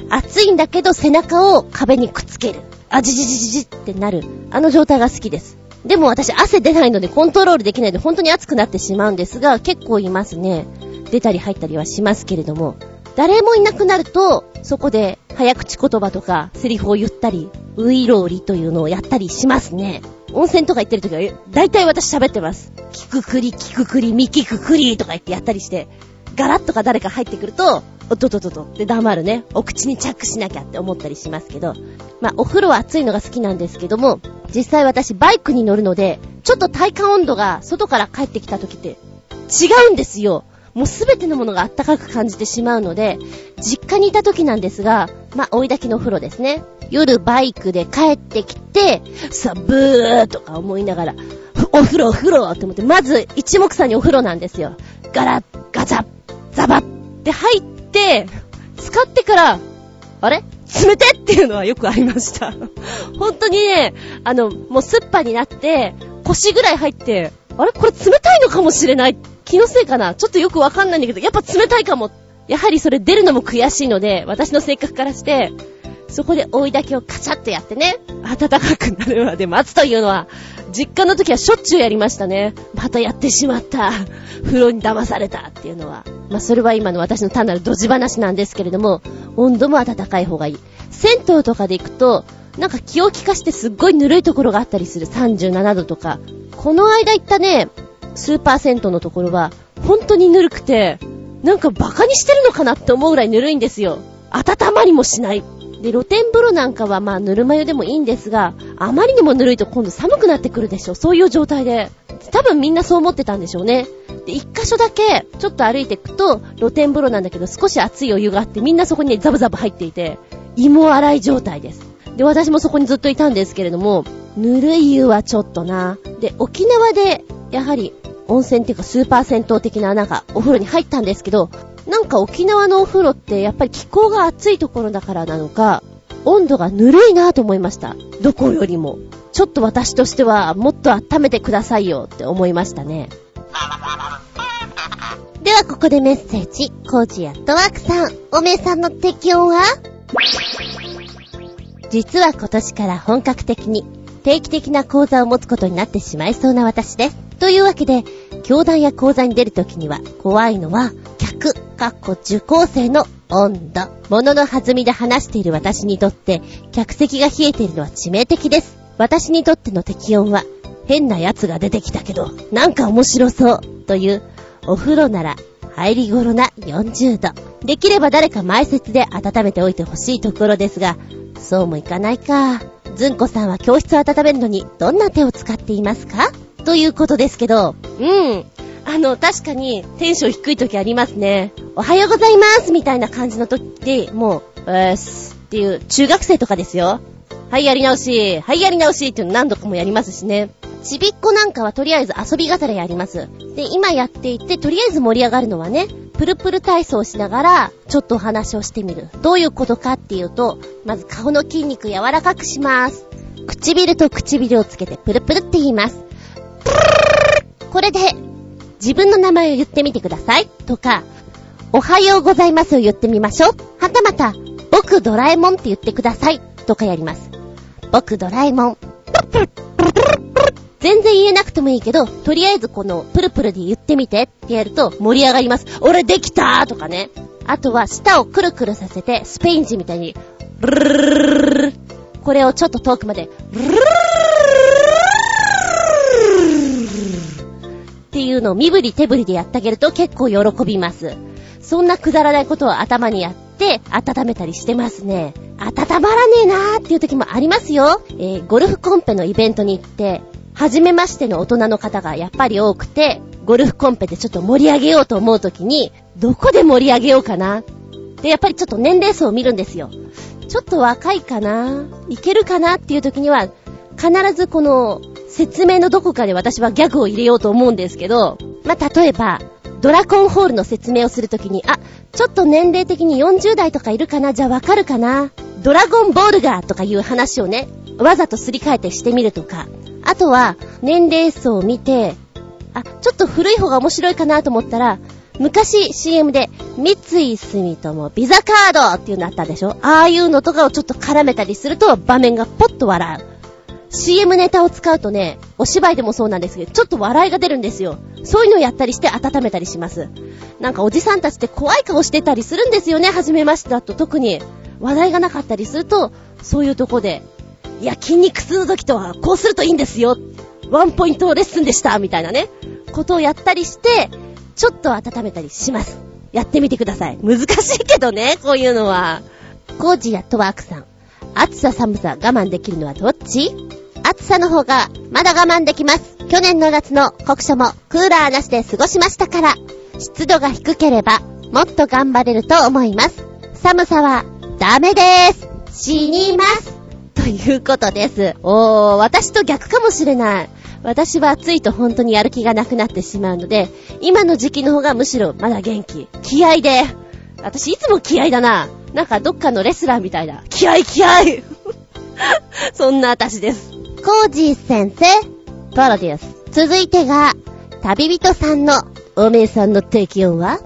暑いんだけど背中を壁にくっつける。あじじじじじってなる。あの状態が好きです。でも私汗出ないのでコントロールできないので本当に暑くなってしまうんですが、結構いますね。出たり入ったりはしますけれども。誰もいなくなると、そこで早口言葉とかセリフを言ったり、ウイローリというのをやったりしますね。温泉とか行ってる時は、大体私喋ってます。キククリ、キククリ、ミキククリとか言ってやったりして、ガラッとか誰か入ってくると、おっとっとっとって黙るね。お口にチャックしなきゃって思ったりしますけど。まあ、お風呂は暑いのが好きなんですけども、実際私バイクに乗るので、ちょっと体感温度が外から帰ってきた時って違うんですよ。もうすべてのものがあったかく感じてしまうので、実家にいた時なんですが、まあ、追い炊きのお風呂ですね。夜バイクで帰ってきて、さ、ブーとか思いながら、お風呂お風呂って思って、まず一目散にお風呂なんですよ。ガラッ、ガチャ、ザバッって入っ、使ってから、あれ？冷てっていうのはよくありました。本当にね、あの、もうスッパになって、腰ぐらい入って、あれ？これ冷たいのかもしれない。気のせいかな？ちょっとよくわかんないんだけど、やっぱ冷たいかも。やはりそれ出るのも悔しいので、私の性格からして、そこで追いだけをカチャッとやってね、暖かくなるまで待つというのは、実家の時はしょっちゅうやりましたね。またやってしまった。風呂に騙されたっていうのは。まあ、それは今の私の単なるドジ話なんですけれども、温度も暖かい方がいい。銭湯とかで行くと、なんか気を利かしてすっごいぬるいところがあったりする。37度とか。この間行ったね、スーパー銭湯のところは、本当にぬるくて、なんかバカにしてるのかなって思うぐらいぬるいんですよ。温まりもしない。で、露天風呂なんかはまあぬるま湯でもいいんですが、あまりにもぬるいと今度寒くなってくるでしょ。そういう状態で。多分みんなそう思ってたんでしょうね。で、一箇所だけ、ちょっと歩いていくと、露天風呂なんだけど、少し熱いお湯があって、みんなそこにね、ザブザブ入っていて、芋洗い状態です。で、私もそこにずっといたんですけれども、ぬるい湯はちょっとな。で、沖縄で、やはり、温泉っていうかスーパー銭湯的ななんかお風呂に入ったんですけど、なんか沖縄のお風呂ってやっぱり気候が暑いところだからなのか、温度がぬるいなと思いました。どこよりも。ちょっと私としてはもっと温めてくださいよって思いましたね。ではここでメッセージ。コージアットワークさん、おめえさんの適温は？実は今年から本格的に定期的な講座を持つことになってしまいそうな私です。というわけで、教団や講座に出るときには怖いのは客、かっこ受講生の温度。物の弾みで話している私にとって、客席が冷えているのは致命的です。私にとっての適温は、変な奴が出てきたけど、なんか面白そう、という、お風呂なら、入り頃な40度。できれば誰か前説で温めておいてほしいところですが、そうもいかないか。ずんこさんは教室を温めるのにどんな手を使っていますか？ということですけど、うん。あの、確かにテンション低い時ありますね。おはようございますみたいな感じの時で、もう、えーすっていう中学生とかですよ。はい、やり直し。はい、やり直しっていうの何度かもやりますしね。ちびっこなんかはとりあえず遊び型でやります。で、今やっていて、とりあえず盛り上がるのはね、プルプル体操をしながら、ちょっとお話をしてみる。どういうことかっていうと、まず顔の筋肉柔らかくします。唇と唇をつけてプルプルって言います。これで、自分の名前を言ってみてください。とか、おはようございますを言ってみましょう。はたまた、僕ドラえもんって言ってください。とかやります。僕ドラえもん。全然言えなくてもいいけど、とりあえずこのプルプルで言ってみてってやると盛り上がります。俺できたーとかね。あとは舌をくるくるさせて、スペイン人みたいに、ブルルルルルこれをちょっと遠くまで、ブルルルルっていうのを身振り手振りでやってあげると結構喜びます。そんなくだらないことを頭にやって温めたりしてますね。温まらねえなーっていう時もありますよ。えー、ゴルフコンペのイベントに行って、初めましての大人の方がやっぱり多くて、ゴルフコンペでちょっと盛り上げようと思う時に、どこで盛り上げようかな？で、やっぱりちょっと年齢層を見るんですよ。ちょっと若いかな？いけるかな？っていう時には、必ずこの説明のどこかで私はギャグを入れようと思うんですけど、まあ、例えば、ドラコンホールの説明をするときに、あ、ちょっと年齢的に40代とかいるかなじゃあわかるかなドラゴンボールがとかいう話をね、わざとすり替えてしてみるとか。あとは、年齢層を見て、あ、ちょっと古い方が面白いかなと思ったら、昔 CM で、三井住友ビザカードっていうのあったでしょ？ああいうのとかをちょっと絡めたりすると場面がポッと笑う。CM ネタを使うとね、お芝居でもそうなんですけど、ちょっと笑いが出るんですよ。そういうのをやったりして温めたりします。なんかおじさんたちって怖い顔してたりするんですよね、初めましてだと特に。話題がなかったりすると、そういうとこで、いや、筋肉痛の時とはこうするといいんですよ。ワンポイントレッスンでした、みたいなね、ことをやったりして、ちょっと温めたりします。やってみてください。難しいけどね、こういうのは。コージやトワークさん。暑さ寒さ我慢できるのはどっち？暑さの方がまだ我慢できます。去年の夏の酷暑もクーラーなしで過ごしましたから、湿度が低ければもっと頑張れると思います。寒さはダメでーす。死にます。ということです。おー、私と逆かもしれない。私は暑いと本当にやる気がなくなってしまうので、今の時期の方がむしろまだ元気。気合で。私いつも気合だな。なんかどっかのレスラーみたいだ。気合気合 そんな私です。コージー先生、プロデュース。続いてが、旅人さんの、おめえさんの適温は？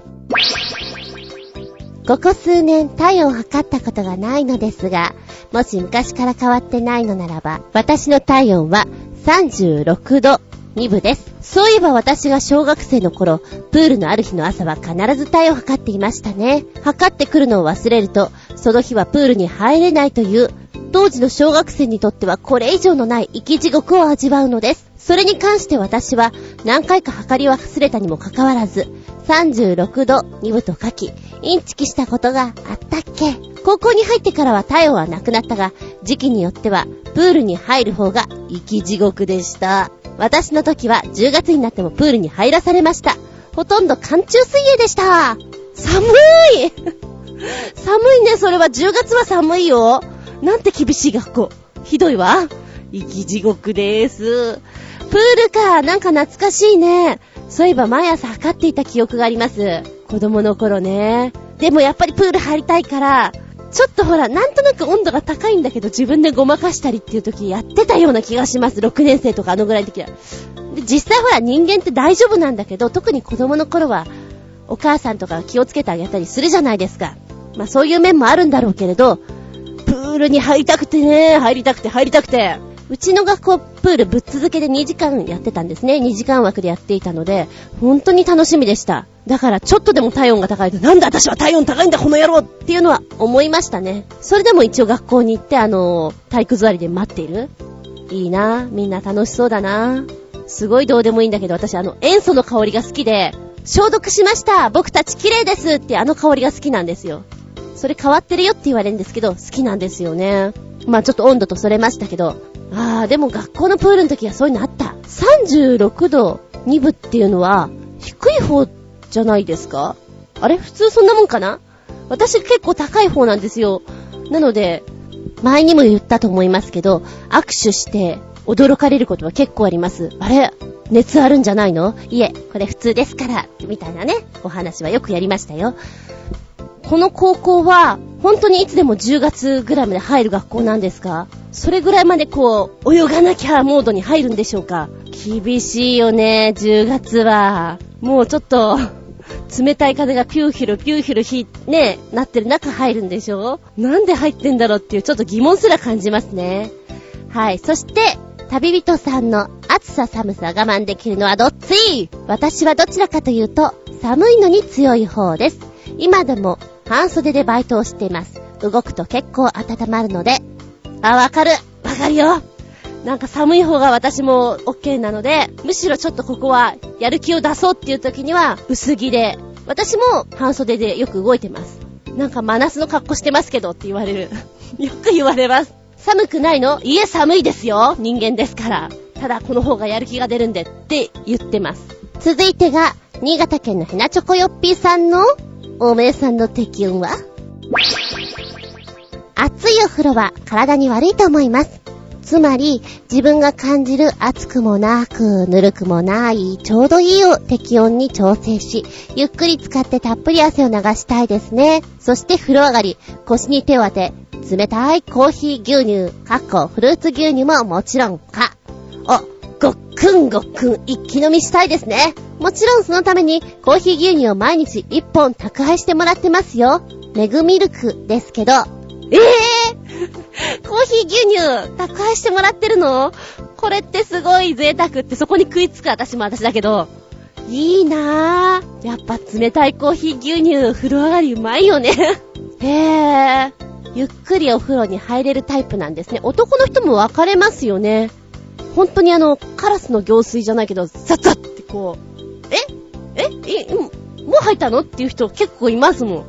ここ数年体温を測ったことがないのですが、もし昔から変わってないのならば、私の体温は36度2分です。そういえば私が小学生の頃、プールのある日の朝は必ず体を測っていましたね。測ってくるのを忘れると、その日はプールに入れないという、当時の小学生にとってはこれ以上のない生き地獄を味わうのです。それに関して私は何回か測り忘れたにもかかわらず、36度2分と書き、インチキしたことがあったっけ高校に入ってからは体温はなくなったが、時期によってはプールに入る方が生き地獄でした。私の時は10月になってもプールに入らされました。ほとんど寒中水泳でした。寒い 寒いね、それは10月は寒いよ。なんて厳しい学校。ひどいわ。生き地獄です。プールか、なんか懐かしいね。そういえば毎朝測っていた記憶があります。子供の頃ね。でもやっぱりプール入りたいから、ちょっとほら、なんとなく温度が高いんだけど自分でごまかしたりっていう時やってたような気がします。6年生とかあのぐらいの時は。で、実際ほら人間って大丈夫なんだけど、特に子供の頃は、お母さんとか気をつけてあげたりするじゃないですか。まあそういう面もあるんだろうけれど、プールに入りたくてね、入りたくて入りたくて。うちの学校プールぶっ続けで2時間やってたんですね。2時間枠でやっていたので、本当に楽しみでした。だからちょっとでも体温が高いと、なんで私は体温高いんだこの野郎っていうのは思いましたね。それでも一応学校に行って、あの、体育座りで待っている。いいなみんな楽しそうだなすごいどうでもいいんだけど、私あの、塩素の香りが好きで、消毒しました僕たち綺麗ですってあの香りが好きなんですよ。それ変わってるよって言われるんですけど、好きなんですよね。まあちょっと温度とそれましたけど、あー、でも学校のプールの時はそういうのあった。36度2分っていうのは、低い方じゃないですか？あれ？普通そんなもんかな？私結構高い方なんですよ。なので、前にも言ったと思いますけど、握手して驚かれることは結構あります。あれ？熱あるんじゃないの？いえ、これ普通ですから、みたいなね、お話はよくやりましたよ。この高校は、本当にいつでも10月ぐらいまで入る学校なんですか？それぐらいまでこう、泳がなきゃモードに入るんでしょうか？厳しいよね、10月は。もうちょっと、冷たい風がピューヒルピューヒルひ、ね、なってる中入るんでしょ？なんで入ってんだろうっていうちょっと疑問すら感じますね。はい。そして、旅人さんの暑さ寒さ我慢できるのはどっち？私はどちらかというと、寒いのに強い方です。今でも半袖でバイトをしています。動くと結構温まるので、あ、わかる。わかるよ。なんか寒い方が私も OK なので、むしろちょっとここはやる気を出そうっていう時には薄着で、私も半袖でよく動いてます。なんか真夏の格好してますけどって言われる。よく言われます。寒くないの？いえ寒いですよ。人間ですから。ただこの方がやる気が出るんでって言ってます。続いてが、新潟県のヘナチョコヨッピーさんの、おめえさんの適温は？熱いお風呂は体に悪いと思います。つまり、自分が感じる熱くもなく、ぬるくもない、ちょうどいいを適温に調整し、ゆっくり使ってたっぷり汗を流したいですね。そして風呂上がり、腰に手を当て、冷たいコーヒー牛乳、かっこフルーツ牛乳ももちろんか。お、ごっくんごっくん一気飲みしたいですね。もちろんそのためにコーヒー牛乳を毎日1本宅配してもらってますよ。メグミルクですけど、ええー、コーヒー牛乳宅配してもらってるの？これってすごい贅沢ってそこに食いつく私も私だけど。いいなぁ。やっぱ冷たいコーヒー牛乳風呂上がりうまいよね。へえ。ゆっくりお風呂に入れるタイプなんですね。男の人も分かれますよね。本当にあの、カラスの行水じゃないけど、ザッザッってこう、えええ、もう入ったの？っていう人結構いますもん。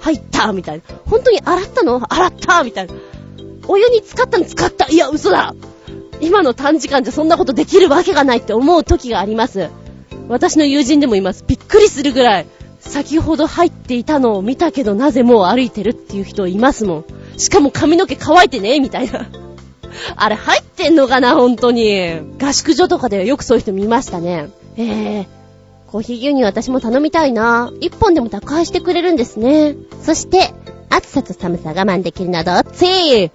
入ったみたいな。本当に洗ったの？洗ったみたいな。お湯に浸かったの？浸かったいや、嘘だ今の短時間じゃそんなことできるわけがないって思う時があります。私の友人でもいます。びっくりするぐらい、先ほど入っていたのを見たけどなぜもう歩いてるっていう人いますもん。しかも髪の毛乾いてねみたいな。あれ入ってんのかな、本当に。合宿所とかでよくそういう人見ましたね。えー、コーヒー牛乳私も頼みたいな。一本でも宅配してくれるんですね。そして、暑さと寒さ我慢できるのはどっち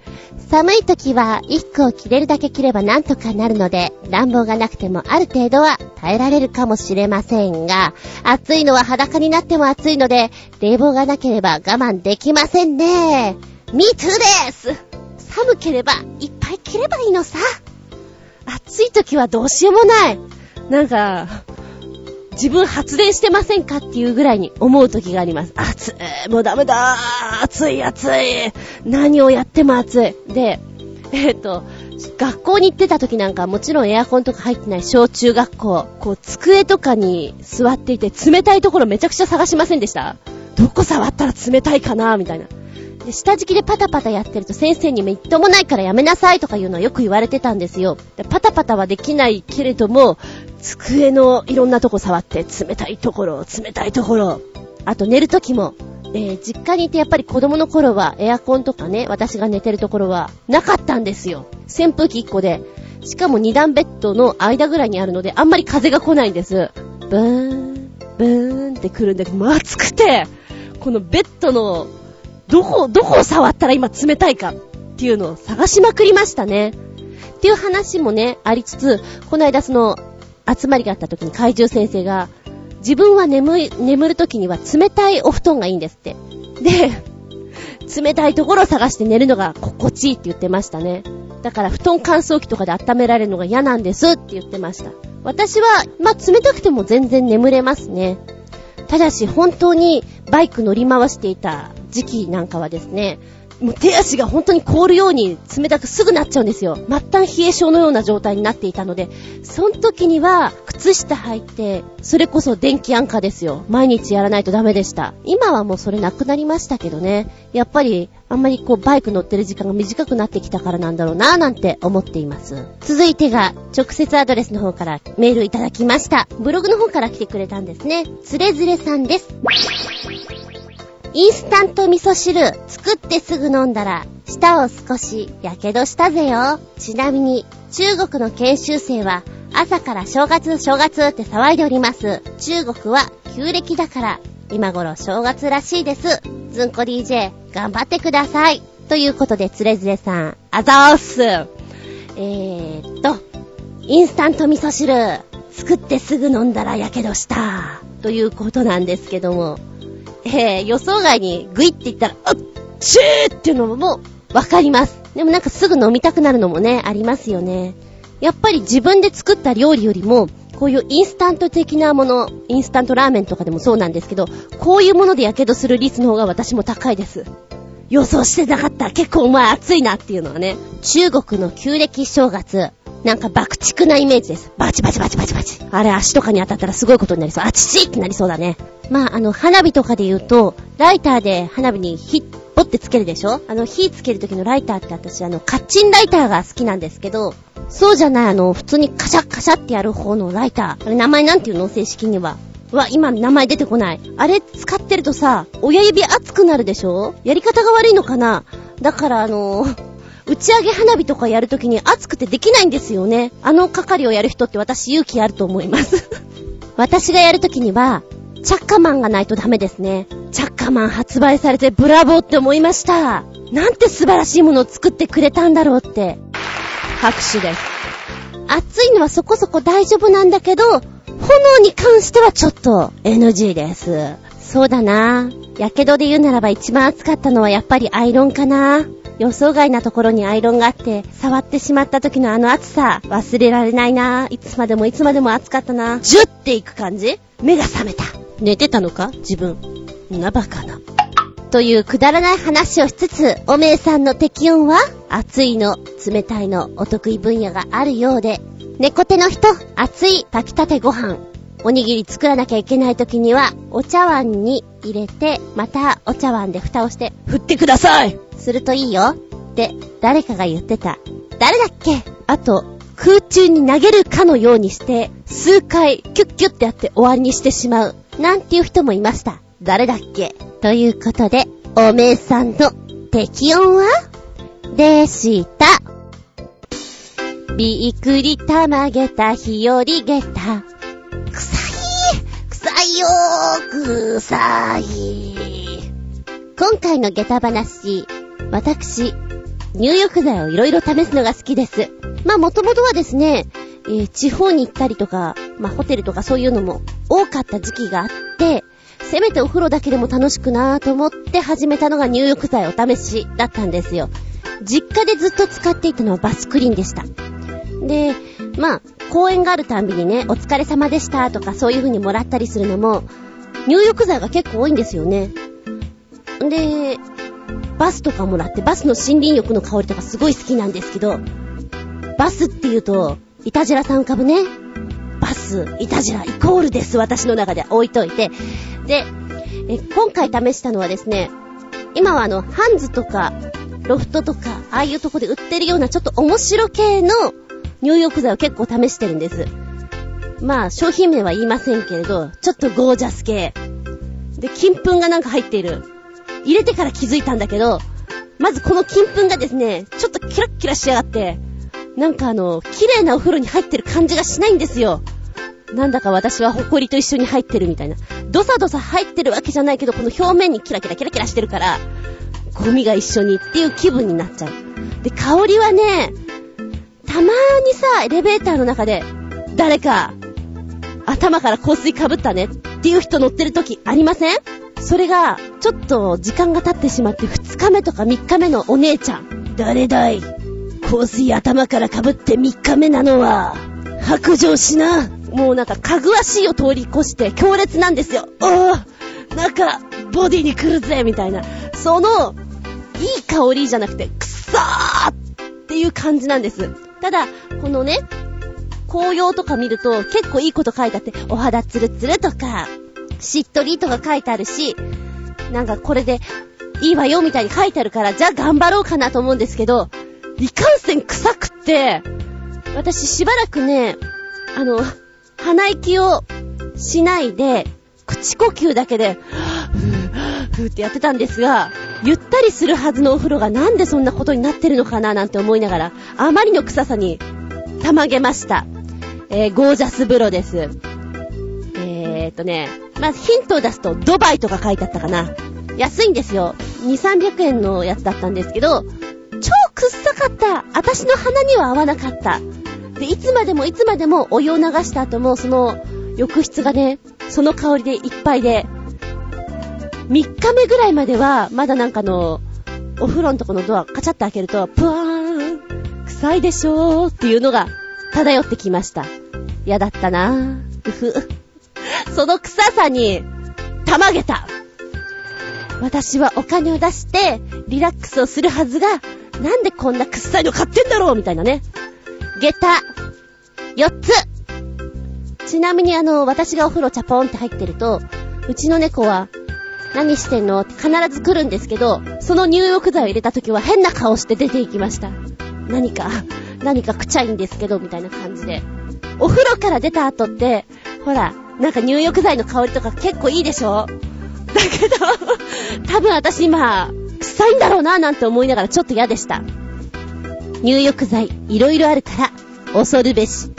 寒い時は衣服を着れるだけ着ればなんとかなるので、暖房がなくてもある程度は耐えられるかもしれませんが、暑いのは裸になっても暑いので、冷房がなければ我慢できませんね。Me too です寒ければいっぱい着ればいいのさ。暑い時はどうしようもない。なんか、自分発電してませんかっていうぐらいに思う時があります。暑い。もうダメだ暑い暑い。何をやっても暑い。で、えっ、ー、と、学校に行ってた時なんかもちろんエアコンとか入ってない小中学校、こう机とかに座っていて冷たいところめちゃくちゃ探しませんでした？どこ触ったら冷たいかな？みたいな。で、下敷きでパタパタやってると先生にめっともないからやめなさいとかいうのはよく言われてたんですよ。でパタパタはできないけれども、机のいろんなとこ触って、冷たいところ、冷たいところ。あと寝るときも、えー、実家にいてやっぱり子供の頃はエアコンとかね、私が寝てるところはなかったんですよ。扇風機1個で。しかも2段ベッドの間ぐらいにあるので、あんまり風が来ないんです。ブーン、ブーンって来るんだけど、もう暑くて、このベッドの、どこ、どこを触ったら今冷たいかっていうのを探しまくりましたね。っていう話もね、ありつつ、この間その、集まりがあった時に怪獣先生が、自分は眠い、眠る時には冷たいお布団がいいんですって。で、冷たいところを探して寝るのが心地いいって言ってましたね。だから布団乾燥機とかで温められるのが嫌なんですって言ってました。私は、まあ、冷たくても全然眠れますね。ただし本当にバイク乗り回していた時期なんかはですね、もう手足が本当に凍るように冷たくすぐなっちゃうんですよ。末端冷え性のような状態になっていたので、その時には靴下履いて、それこそ電気安価ですよ。毎日やらないとダメでした。今はもうそれなくなりましたけどね。やっぱり、あんまりこうバイク乗ってる時間が短くなってきたからなんだろうなぁなんて思っています。続いてが、直接アドレスの方からメールいただきました。ブログの方から来てくれたんですね。つれづれさんです。インスタント味噌汁、作ってすぐ飲んだら、舌を少し、やけどしたぜよ。ちなみに、中国の研修生は、朝から正月正月って騒いでおります。中国は旧暦だから、今頃正月らしいです。ずんこ DJ、頑張ってください。ということで、つれづれさん、あざーす。えーっと、インスタント味噌汁、作ってすぐ飲んだらやけどした。ということなんですけども、えー、予想外にグイって言ったら、あっちーっていうのもわかります。でもなんかすぐ飲みたくなるのもね、ありますよね。やっぱり自分で作った料理よりも、こういうインスタント的なもの、インスタントラーメンとかでもそうなんですけど、こういうもので火傷する率の方が私も高いです。予想してなかった。結構お前熱いなっていうのはね。中国の旧暦正月。なんか爆竹なイメージです。バチバチバチバチバチ。あれ足とかに当たったらすごいことになりそう。あちちってなりそうだね。まあ、あの、花火とかで言うと、ライターで花火に火、ポってつけるでしょ？あの、火つける時のライターって私、あの、カッチンライターが好きなんですけど、そうじゃない、あの、普通にカシャッカシャってやる方のライター。あれ、名前なんていうの？正式には。うわ、今名前出てこない。あれ使ってるとさ、親指熱くなるでしょ？やり方が悪いのかな？だからあのー打ち上げ花火とかやるときに暑くてできないんですよね。あの係をやる人って私勇気あると思います。私がやるときには、チャッカマンがないとダメですね。チャッカマン発売されてブラボーって思いました。なんて素晴らしいものを作ってくれたんだろうって。拍手です。暑いのはそこそこ大丈夫なんだけど、炎に関してはちょっと NG です。そうだな。やけどで言うならば一番暑かったのはやっぱりアイロンかな。予想外なところにアイロンがあって、触ってしまった時のあの暑さ、忘れられないな。いつまでもいつまでも暑かったな。ジュッていく感じ目が覚めた。寝てたのか自分。なバカな。というくだらない話をしつつ、おめえさんの適温は暑いの、冷たいの、お得意分野があるようで、猫手の人、熱い炊きたてご飯、おにぎり作らなきゃいけない時には、お茶碗に入れて、またお茶碗で蓋をして、振ってくださいするといいよって誰かが言ってた。誰だっけ？あと、空中に投げるかのようにして、数回キュッキュッってやって終わりにしてしまう。なんていう人もいました。誰だっけ？ということで、おめえさんの適温は？でした。びっくりたまげた日和げた。臭い臭いよーい今回の下駄話、私、入浴剤をいろいろ試すのが好きです。まあもともとはですね、えー、地方に行ったりとか、まあホテルとかそういうのも多かった時期があって、せめてお風呂だけでも楽しくなぁと思って始めたのが入浴剤お試しだったんですよ。実家でずっと使っていたのはバスクリーンでした。で、まあ、公園があるたんびにね、お疲れ様でしたとかそういう風にもらったりするのも、入浴剤が結構多いんですよね。んで、バスとかもらって、バスの森林浴の香りとかすごい好きなんですけど、バスって言うと、イタジラさん浮かぶね。バス、イタジライコールです、私の中で置いといて。で、え今回試したのはですね、今はあの、ハンズとか、ロフトとか、ああいうとこで売ってるようなちょっと面白系の入浴剤を結構試してるんです。まあ、商品名は言いませんけれど、ちょっとゴージャス系。で、金粉がなんか入っている。入れてから気づいたんだけど、まずこの金粉がですね、ちょっとキラッキラしやがって、なんかあの、綺麗なお風呂に入ってる感じがしないんですよ。なんだか私は埃と一緒に入ってるみたいな。ドサドサ入ってるわけじゃないけど、この表面にキラキラキラキラしてるから、ゴミが一緒にっていう気分になっちゃう。で、香りはね、たまーにさ、エレベーターの中で、誰か、頭から香水かぶったねっていう人乗ってる時ありません？それが、ちょっと時間が経ってしまって2日目とか3日目のお姉ちゃん。誰だい？香水頭からかぶって3日目なのは、白状しな。もうなんか、かぐわしいを通り越して強烈なんですよ。おぉなんか、ボディに来るぜみたいな。その、いい香りじゃなくて、くさーっていう感じなんです。ただ、このね、紅葉とか見ると結構いいこと書いてあって、お肌ツルツルとか、しっとりとか書いてあるし、なんかこれでいいわよみたいに書いてあるから、じゃあ頑張ろうかなと思うんですけど、いかんせん臭くって、私しばらくね、あの、鼻息をしないで、口呼吸だけで、ふぅ、ふってやってたんですが、ゆったりするはずのお風呂がなんでそんなことになってるのかななんて思いながら、あまりの臭さに、たまげました。えー、ゴージャス風呂です。えーっとね、まずヒントを出すと、ドバイとか書いてあったかな。安いんですよ。2、300円のやつだったんですけど、超臭かった。私の鼻には合わなかった。で、いつまでもいつまでもお湯を流した後も、その浴室がね、その香りでいっぱいで、3日目ぐらいまでは、まだなんかの、お風呂のとこのドアカチャって開けると、ぷわーん、臭いでしょーっていうのが漂ってきました。嫌だったなぁ。ふ。その臭さに、たまげた。私はお金を出して、リラックスをするはずが、なんでこんな臭いの買ってんだろうみたいなね。下駄、4つ。ちなみにあの、私がお風呂チャポンって入ってると、うちの猫は、何してんの？って必ず来るんですけど、その入浴剤を入れた時は変な顔して出て行きました。何か、何かくちゃいんですけど、みたいな感じで。お風呂から出た後って、ほら、なんか入浴剤の香りとか結構いいでしょ？だけど、多分私今、臭いんだろうななんて思いながらちょっと嫌でした。入浴剤、いろいろあるから、恐るべし。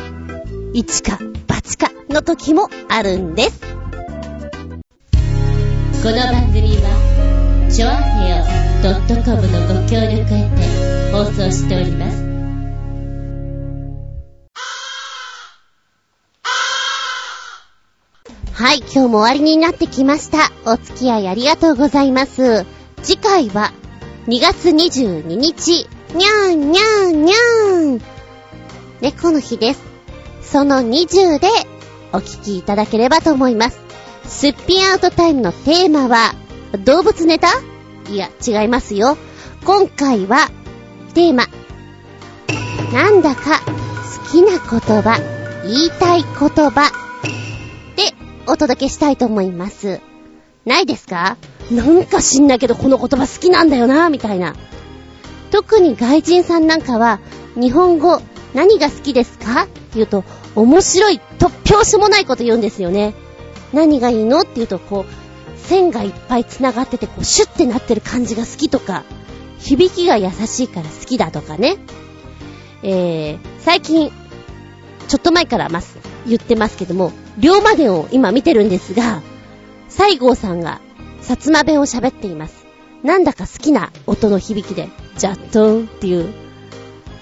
一か、八かの時もあるんです。この番組は、ちょあへよ .com のご協力へて放送しております。はい、今日も終わりになってきました。お付き合いありがとうございます。次回は2月22日、にゃんにゃんにゃん猫の日です。その20でお聞きいただければと思います。すっぴんアウトタイムのテーマは、動物ネタ？いや、違いますよ。今回は、テーマ、なんだか好きな言葉、言いたい言葉でお届けしたいと思います。ないですか？なんか知んないけどこの言葉好きなんだよな、みたいな。特に外人さんなんかは、日本語何が好きですか？言うと、面白い、突拍子もないこと言うんですよね。何がいいのって言うと、こう、線がいっぱい繋がってて、こう、シュッてなってる感じが好きとか、響きが優しいから好きだとかね。えー、最近、ちょっと前からます、言ってますけども、龍馬伝を今見てるんですが、西郷さんが、薩摩弁を喋っています。なんだか好きな音の響きで、ジャットンっていう、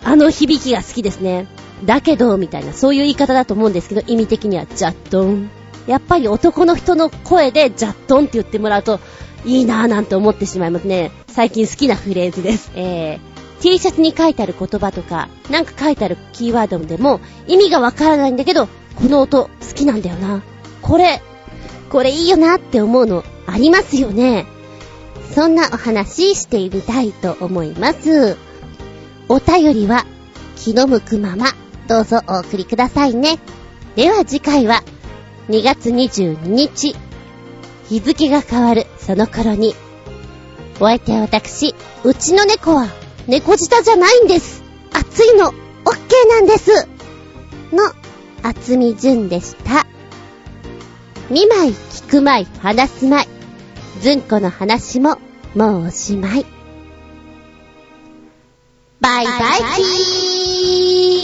あの響きが好きですね。だけど、みたいな、そういう言い方だと思うんですけど、意味的には、ジャットン。やっぱり男の人の声で、ジャットンって言ってもらうと、いいなぁなんて思ってしまいますね。最近好きなフレーズです。えー、T シャツに書いてある言葉とか、なんか書いてあるキーワードでも、意味がわからないんだけど、この音好きなんだよな。これ、これいいよなって思うのありますよね。そんなお話してみたいと思います。お便りは気の向くままどうぞお送りくださいね。では次回は2月22日日付が変わるその頃にお相手は私、うちの猫は猫舌じゃないんです。熱いの、オッケーなんです。の、厚み純でした。見舞い、聞く舞い、話す舞い。ずんこの話も、もうおしまい。バイバイキー